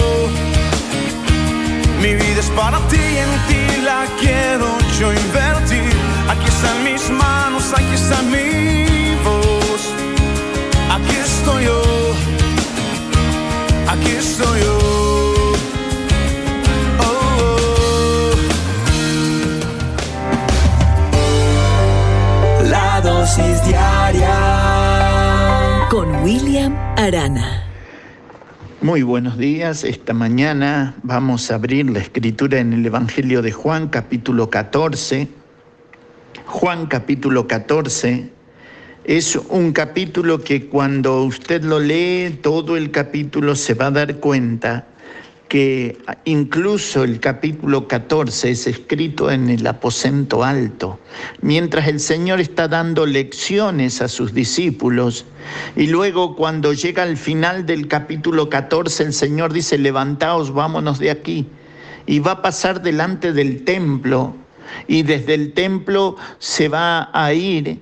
Mi vida es para ti y en ti la quiero yo invertir. Aquí están mis manos, aquí está mi voz. Aquí estoy yo. Aquí estoy yo.
Dosis diaria con William Arana.
Muy buenos días. Esta mañana vamos a abrir la escritura en el Evangelio de Juan, capítulo 14. Juan, capítulo 14. Es un capítulo que cuando usted lo lee, todo el capítulo se va a dar cuenta que incluso el capítulo 14 es escrito en el aposento alto, mientras el Señor está dando lecciones a sus discípulos. Y luego cuando llega al final del capítulo 14, el Señor dice, levantaos, vámonos de aquí. Y va a pasar delante del templo y desde el templo se va a ir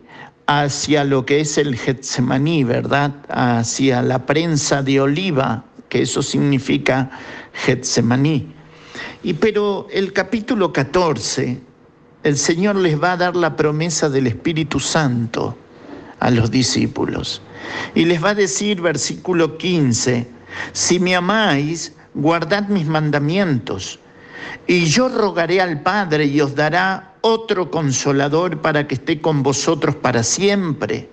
hacia lo que es el Getsemaní, ¿verdad? Hacia la prensa de oliva, que eso significa Getsemaní. Y pero el capítulo 14, el Señor les va a dar la promesa del Espíritu Santo a los discípulos. Y les va a decir, versículo 15, si me amáis, guardad mis mandamientos. Y yo rogaré al Padre y os dará otro consolador para que esté con vosotros para siempre.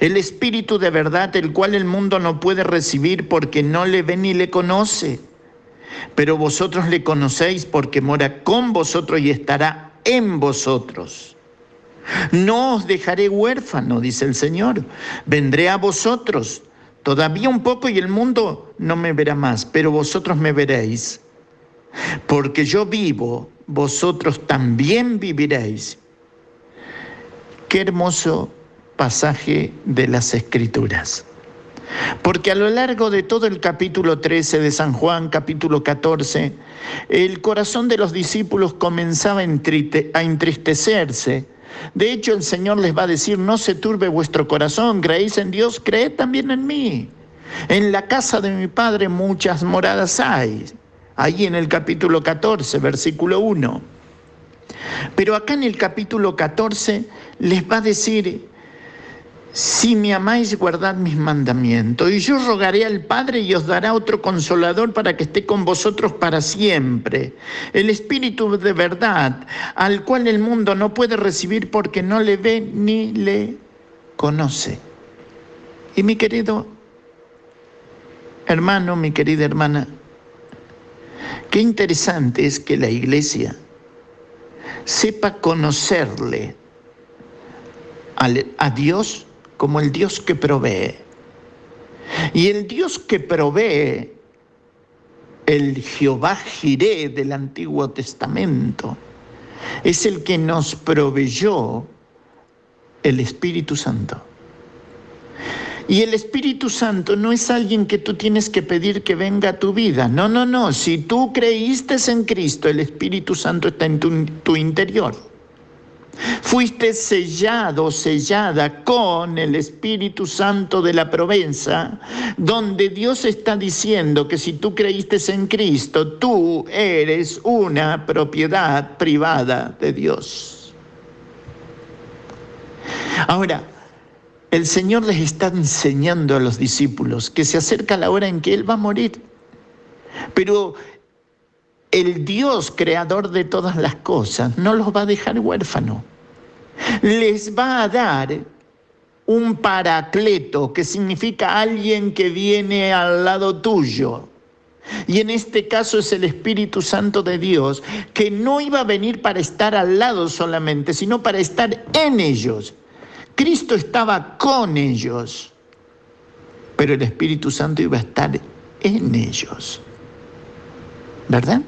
El Espíritu de verdad, el cual el mundo no puede recibir porque no le ve ni le conoce. Pero vosotros le conocéis porque mora con vosotros y estará en vosotros. No os dejaré huérfano, dice el Señor. Vendré a vosotros. Todavía un poco y el mundo no me verá más, pero vosotros me veréis. Porque yo vivo, vosotros también viviréis. Qué hermoso pasaje de las Escrituras. Porque a lo largo de todo el capítulo 13 de San Juan, capítulo 14, el corazón de los discípulos comenzaba a entristecerse. De hecho, el Señor les va a decir, no se turbe vuestro corazón, creéis en Dios, creed también en mí. En la casa de mi Padre muchas moradas hay. Ahí en el capítulo 14, versículo 1. Pero acá en el capítulo 14 les va a decir, si me amáis, guardad mis mandamientos. Y yo rogaré al Padre y os dará otro consolador para que esté con vosotros para siempre. El Espíritu de verdad, al cual el mundo no puede recibir porque no le ve ni le conoce. Y mi querido hermano, mi querida hermana, qué interesante es que la iglesia sepa conocerle a Dios como el Dios que provee. Y el Dios que provee, el Jehová Jiré del Antiguo Testamento, es el que nos proveyó el Espíritu Santo. Y el Espíritu Santo no es alguien que tú tienes que pedir que venga a tu vida. No, no, no. Si tú creíste en Cristo, el Espíritu Santo está en tu, tu interior. Fuiste sellado, sellada con el Espíritu Santo de la Provenza, donde Dios está diciendo que si tú creíste en Cristo, tú eres una propiedad privada de Dios. Ahora, el Señor les está enseñando a los discípulos que se acerca la hora en que Él va a morir. Pero el Dios creador de todas las cosas no los va a dejar huérfanos. Les va a dar un paracleto, que significa alguien que viene al lado tuyo. Y en este caso es el Espíritu Santo de Dios, que no iba a venir para estar al lado solamente, sino para estar en ellos. Cristo estaba con ellos, pero el Espíritu Santo iba a estar en ellos. ¿Verdad?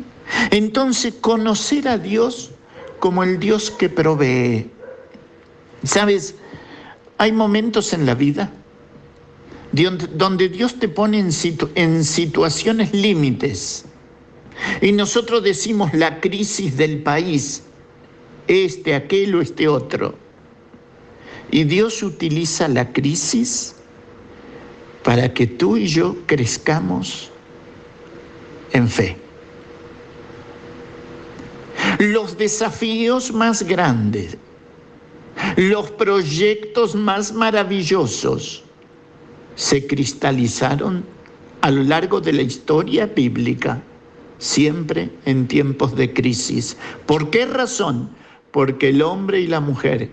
Entonces, conocer a Dios como el Dios que provee. ¿Sabes? Hay momentos en la vida donde Dios te pone en, situaciones límites. Y nosotros decimos la crisis del país, este, aquel o este otro. Y Dios utiliza la crisis para que tú y yo crezcamos en fe. Los desafíos más grandes, los proyectos más maravillosos se cristalizaron a lo largo de la historia bíblica, siempre en tiempos de crisis. ¿Por qué razón? Porque el hombre y la mujer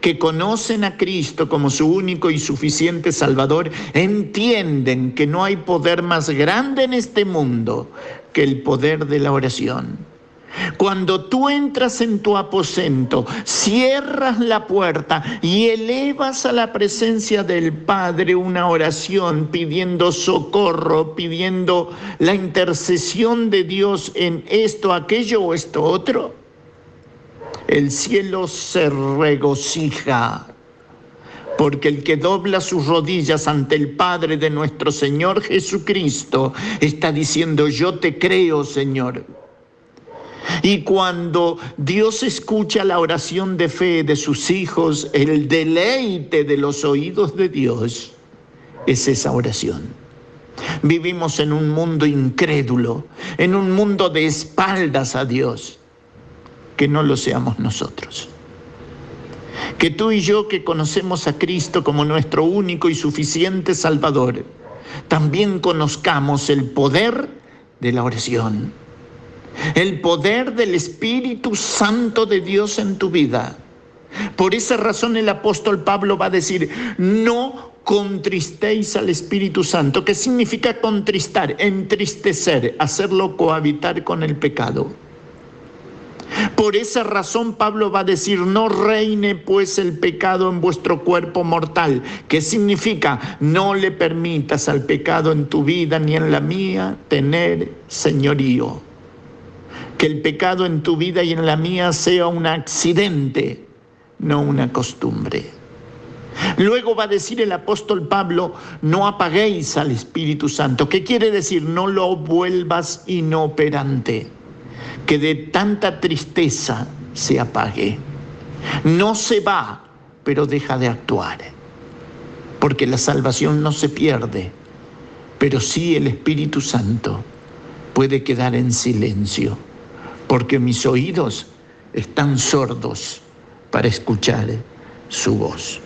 que conocen a Cristo como su único y suficiente Salvador, entienden que no hay poder más grande en este mundo que el poder de la oración. Cuando tú entras en tu aposento, cierras la puerta y elevas a la presencia del Padre una oración pidiendo socorro, pidiendo la intercesión de Dios en esto, aquello o esto otro, el cielo se regocija porque el que dobla sus rodillas ante el Padre de nuestro Señor Jesucristo está diciendo, yo te creo, Señor. Y cuando Dios escucha la oración de fe de sus hijos, el deleite de los oídos de Dios es esa oración. Vivimos en un mundo incrédulo, en un mundo de espaldas a Dios. Que no lo seamos nosotros. Que tú y yo que conocemos a Cristo como nuestro único y suficiente Salvador, también conozcamos el poder de la oración el poder del Espíritu Santo de Dios en tu vida. Por esa razón el apóstol Pablo va a decir, no contristéis al Espíritu Santo. ¿Qué significa contristar? Entristecer, hacerlo cohabitar con el pecado. Por esa razón Pablo va a decir, no reine pues el pecado en vuestro cuerpo mortal. ¿Qué significa? No le permitas al pecado en tu vida ni en la mía tener señorío que el pecado en tu vida y en la mía sea un accidente, no una costumbre. Luego va a decir el apóstol Pablo, no apaguéis al Espíritu Santo. ¿Qué quiere decir? No lo vuelvas inoperante, que de tanta tristeza se apague. No se va, pero deja de actuar, porque la salvación no se pierde, pero sí el Espíritu Santo puede quedar en silencio porque mis oídos están sordos para escuchar su voz.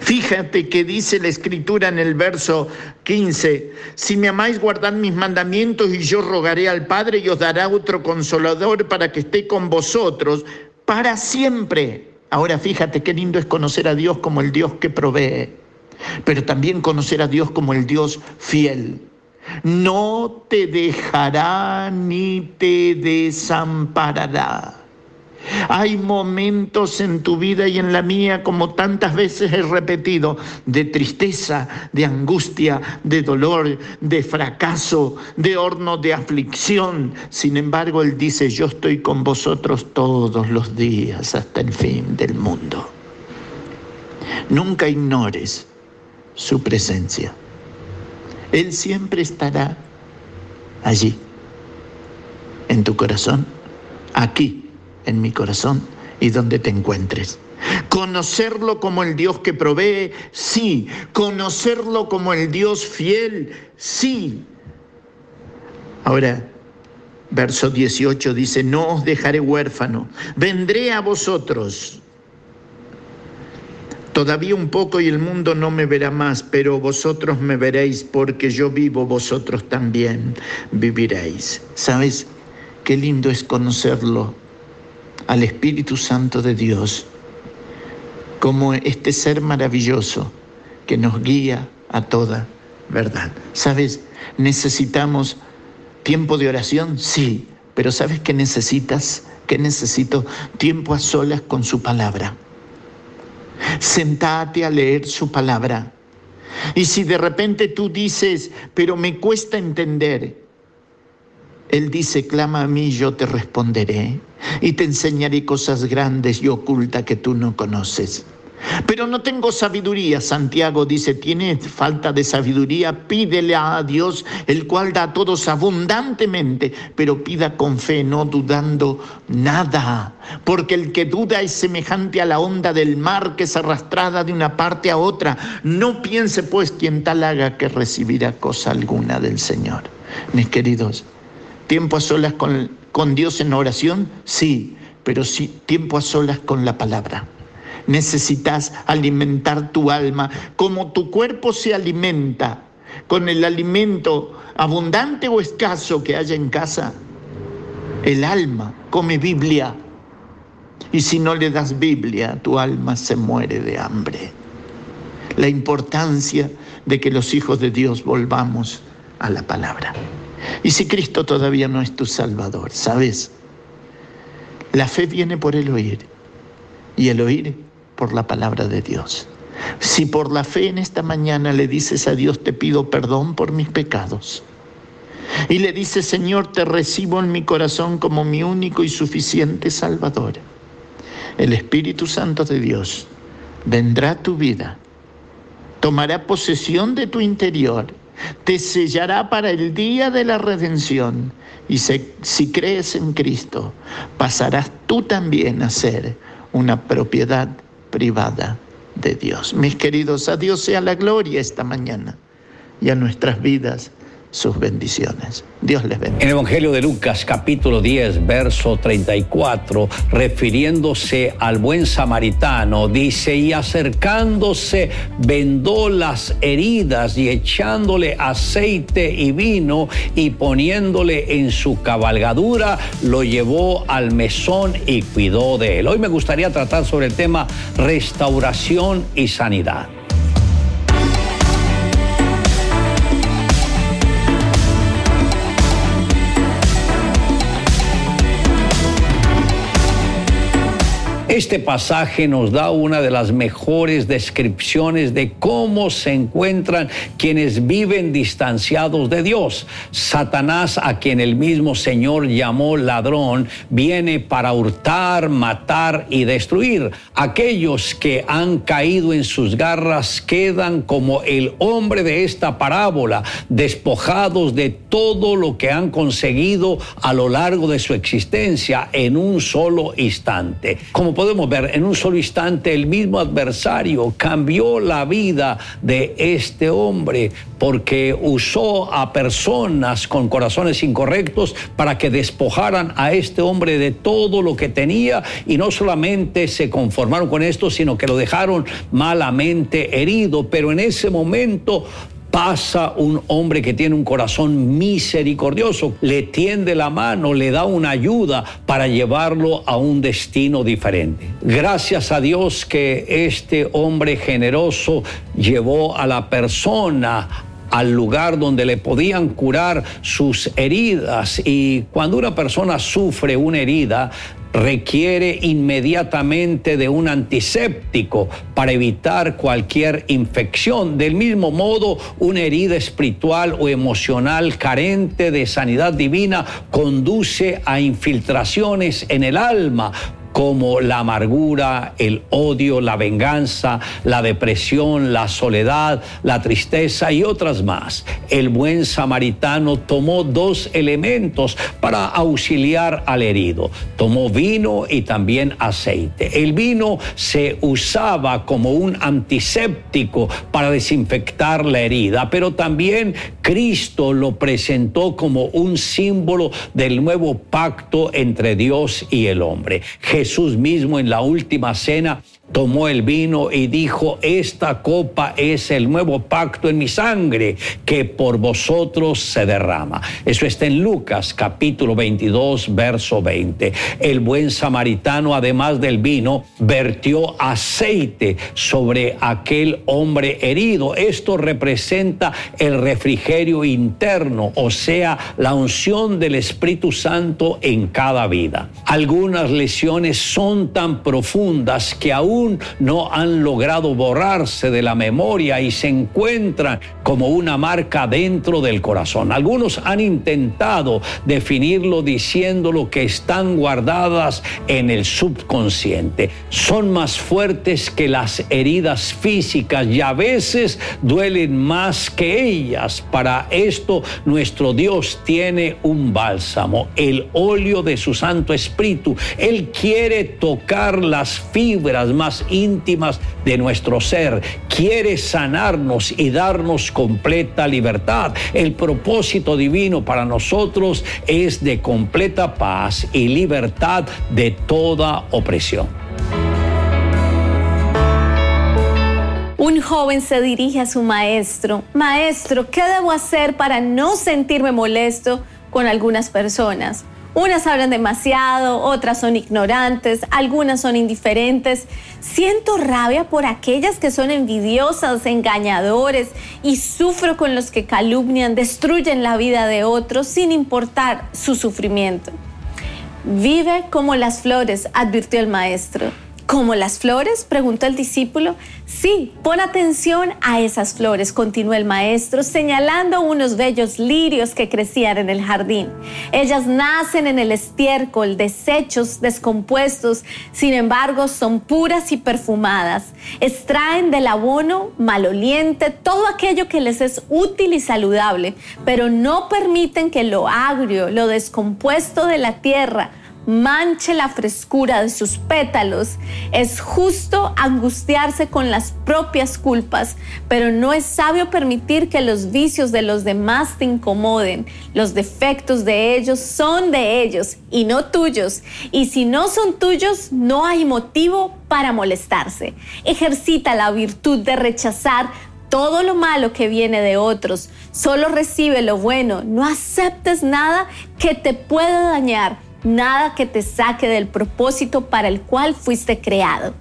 Fíjate que dice la escritura en el verso 15, si me amáis guardad mis mandamientos y yo rogaré al Padre y os dará otro consolador para que esté con vosotros para siempre. Ahora fíjate qué lindo es conocer a Dios como el Dios que provee, pero también conocer a Dios como el Dios fiel no te dejará ni te desamparará. Hay momentos en tu vida y en la mía, como tantas veces he repetido, de tristeza, de angustia, de dolor, de fracaso, de horno de aflicción. Sin embargo, Él dice, yo estoy con vosotros todos los días hasta el fin del mundo. Nunca ignores su presencia. Él siempre estará allí, en tu corazón, aquí, en mi corazón y donde te encuentres. Conocerlo como el Dios que provee, sí. Conocerlo como el Dios fiel, sí. Ahora, verso 18 dice, no os dejaré huérfano, vendré a vosotros. Todavía un poco y el mundo no me verá más, pero vosotros me veréis porque yo vivo, vosotros también viviréis. ¿Sabes? Qué lindo es conocerlo al Espíritu Santo de Dios como este ser maravilloso que nos guía a toda verdad. ¿Sabes? Necesitamos tiempo de oración, sí, pero ¿sabes qué necesitas? ¿Qué necesito? Tiempo a solas con su palabra. Sentate a leer su palabra. Y si de repente tú dices, pero me cuesta entender, Él dice, clama a mí, yo te responderé y te enseñaré cosas grandes y ocultas que tú no conoces. Pero no tengo sabiduría, Santiago dice, tiene falta de sabiduría, pídele a Dios, el cual da a todos abundantemente, pero pida con fe, no dudando nada, porque el que duda es semejante a la onda del mar que es arrastrada de una parte a otra. No piense pues quien tal haga que recibirá cosa alguna del Señor. Mis queridos, tiempo a solas con, con Dios en oración, sí, pero sí tiempo a solas con la palabra necesitas alimentar tu alma, como tu cuerpo se alimenta con el alimento abundante o escaso que haya en casa. El alma come Biblia. Y si no le das Biblia, tu alma se muere de hambre. La importancia de que los hijos de Dios volvamos a la palabra. Y si Cristo todavía no es tu Salvador, ¿sabes? La fe viene por el oír y el oír por la palabra de Dios. Si por la fe en esta mañana le dices a Dios, te pido perdón por mis pecados, y le dices, Señor, te recibo en mi corazón como mi único y suficiente Salvador, el Espíritu Santo de Dios vendrá a tu vida, tomará posesión de tu interior, te sellará para el día de la redención, y si crees en Cristo, pasarás tú también a ser una propiedad privada de Dios. Mis queridos, a Dios sea la gloria esta mañana y a nuestras vidas sus bendiciones. Dios les bendiga.
En el Evangelio de Lucas capítulo 10, verso 34, refiriéndose al buen samaritano, dice, y acercándose vendó las heridas y echándole aceite y vino y poniéndole en su cabalgadura, lo llevó al mesón y cuidó de él. Hoy me gustaría tratar sobre el tema restauración y sanidad. Este pasaje nos da una de las mejores descripciones de cómo se encuentran quienes viven distanciados de Dios. Satanás, a quien el mismo Señor llamó ladrón, viene para hurtar, matar y destruir. Aquellos que han caído en sus garras quedan como el hombre de esta parábola, despojados de todo lo que han conseguido a lo largo de su existencia en un solo instante. Como podemos ver en un solo instante, el mismo adversario cambió la vida de este hombre porque usó a personas con corazones incorrectos para que despojaran a este hombre de todo lo que tenía y no solamente se conformaron con esto, sino que lo dejaron malamente herido. Pero en ese momento pasa un hombre que tiene un corazón misericordioso, le tiende la mano, le da una ayuda para llevarlo a un destino diferente. Gracias a Dios que este hombre generoso llevó a la persona al lugar donde le podían curar sus heridas. Y cuando una persona sufre una herida, requiere inmediatamente de un antiséptico para evitar cualquier infección. Del mismo modo, una herida espiritual o emocional carente de sanidad divina conduce a infiltraciones en el alma como la amargura, el odio, la venganza, la depresión, la soledad, la tristeza y otras más. El buen samaritano tomó dos elementos para auxiliar al herido. Tomó vino y también aceite. El vino se usaba como un antiséptico para desinfectar la herida, pero también Cristo lo presentó como un símbolo del nuevo pacto entre Dios y el hombre. Jesús mismo en la última cena tomó el vino y dijo, esta copa es el nuevo pacto en mi sangre que por vosotros se derrama. Eso está en Lucas capítulo 22, verso 20. El buen samaritano, además del vino, vertió aceite sobre aquel hombre herido. Esto representa el refrigerio interno, o sea, la unción del Espíritu Santo en cada vida. Algunas lesiones son tan profundas que aún no han logrado borrarse de la memoria y se encuentran como una marca dentro del corazón. Algunos han intentado definirlo diciéndolo que están guardadas en el subconsciente. Son más fuertes que las heridas físicas y a veces duelen más que ellas. Para esto nuestro Dios tiene un bálsamo, el óleo de su Santo Espíritu. Él quiere tocar las fibras más íntimas de nuestro ser. Quiere sanarnos y darnos completa libertad. El propósito divino para nosotros es de completa paz y libertad de toda opresión.
Un joven se dirige a su maestro. Maestro, ¿qué debo hacer para no sentirme molesto con algunas personas? Unas hablan demasiado, otras son ignorantes, algunas son indiferentes. Siento rabia por aquellas que son envidiosas, engañadores y sufro con los que calumnian, destruyen la vida de otros sin importar su sufrimiento. Vive como las flores, advirtió el maestro. ¿Como las flores? preguntó el discípulo. Sí, pon atención a esas flores, continuó el maestro, señalando unos bellos lirios que crecían en el jardín. Ellas nacen en el estiércol, desechos, descompuestos, sin embargo son puras y perfumadas. Extraen del abono maloliente todo aquello que les es útil y saludable, pero no permiten que lo agrio, lo descompuesto de la tierra, manche la frescura de sus pétalos. Es justo angustiarse con las propias culpas, pero no es sabio permitir que los vicios de los demás te incomoden. Los defectos de ellos son de ellos y no tuyos. Y si no son tuyos, no hay motivo para molestarse. Ejercita la virtud de rechazar todo lo malo que viene de otros. Solo recibe lo bueno. No aceptes nada que te pueda dañar nada que te saque del propósito para el cual fuiste creado.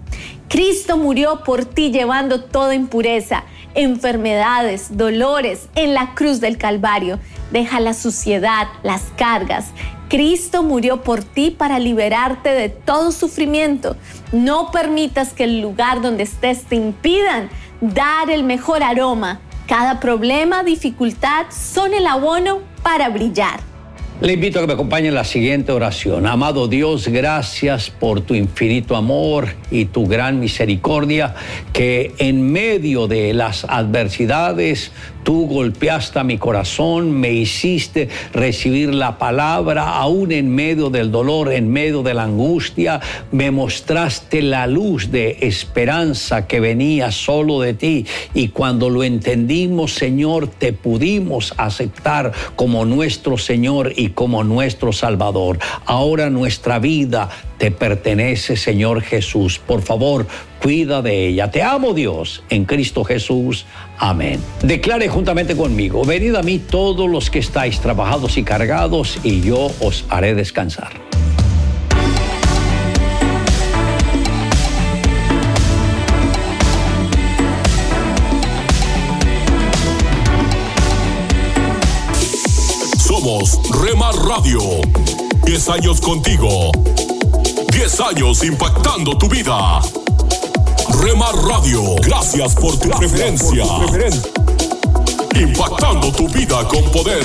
Cristo murió por ti llevando toda impureza, enfermedades, dolores en la cruz del Calvario. Deja la suciedad, las cargas. Cristo murió por ti para liberarte de todo sufrimiento. No permitas que el lugar donde estés te impidan dar el mejor aroma. Cada problema, dificultad son el abono para brillar.
Le invito a que me acompañe en la siguiente oración. Amado Dios, gracias por tu infinito amor y tu gran misericordia, que en medio de las adversidades Tú golpeaste mi corazón, me hiciste recibir la palabra, aún en medio del dolor, en medio de la angustia, me mostraste la luz de esperanza que venía solo de ti. Y cuando lo entendimos, Señor, te pudimos aceptar como nuestro Señor y como nuestro Salvador. Ahora nuestra vida te pertenece, Señor Jesús. Por favor, cuida de ella. Te amo, Dios, en Cristo Jesús. Amén. Declare juntamente conmigo, venid a mí todos los que estáis trabajados y cargados, y yo os haré descansar.
Somos Remar Radio. 10 años contigo. 10 años impactando tu vida. Remar Radio, gracias por tu preferencia. Impactando tu vida con poder.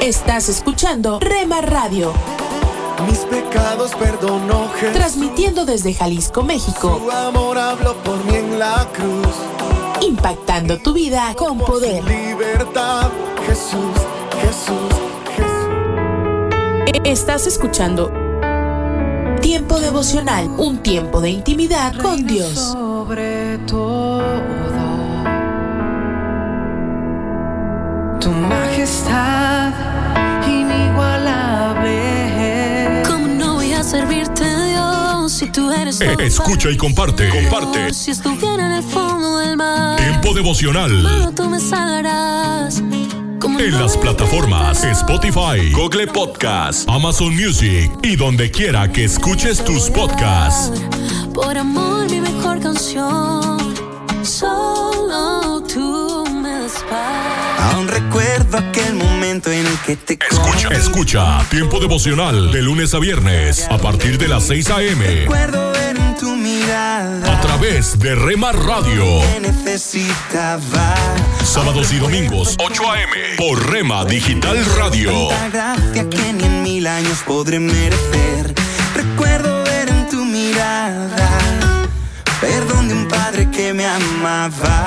Estás escuchando Rema Radio.
Mis pecados perdonó Jesús.
Transmitiendo desde Jalisco, México.
Su amor habló por mí en la cruz.
Impactando tu vida con poder.
Libertad, Jesús, Jesús, Jesús.
Estás escuchando Tiempo devocional, un tiempo de intimidad con Dios.
Sobre todo, tu majestad
si tú eres
Eh, Escucha y comparte. Comparte.
Si estuviera en el fondo del mar,
Tiempo devocional.
malo tú me salvarás. ¿Cómo
En las plataformas Spotify, Google Podcast, Amazon Music y donde quiera que escuches tus podcasts.
Por amor, mi mejor canción. Solo tú
momento en el que te
Escucha, escucha. Tiempo devocional de lunes a viernes a partir de las 6 a.m.
Recuerdo ver en tu mirada
A través de Rema Radio.
necesitaba.
Sábados y domingos, 8 a.m. Por Rema Digital Radio.
Gracia que ni en mil años podré merecer. Recuerdo ver en tu mirada perdón de un padre que me amaba.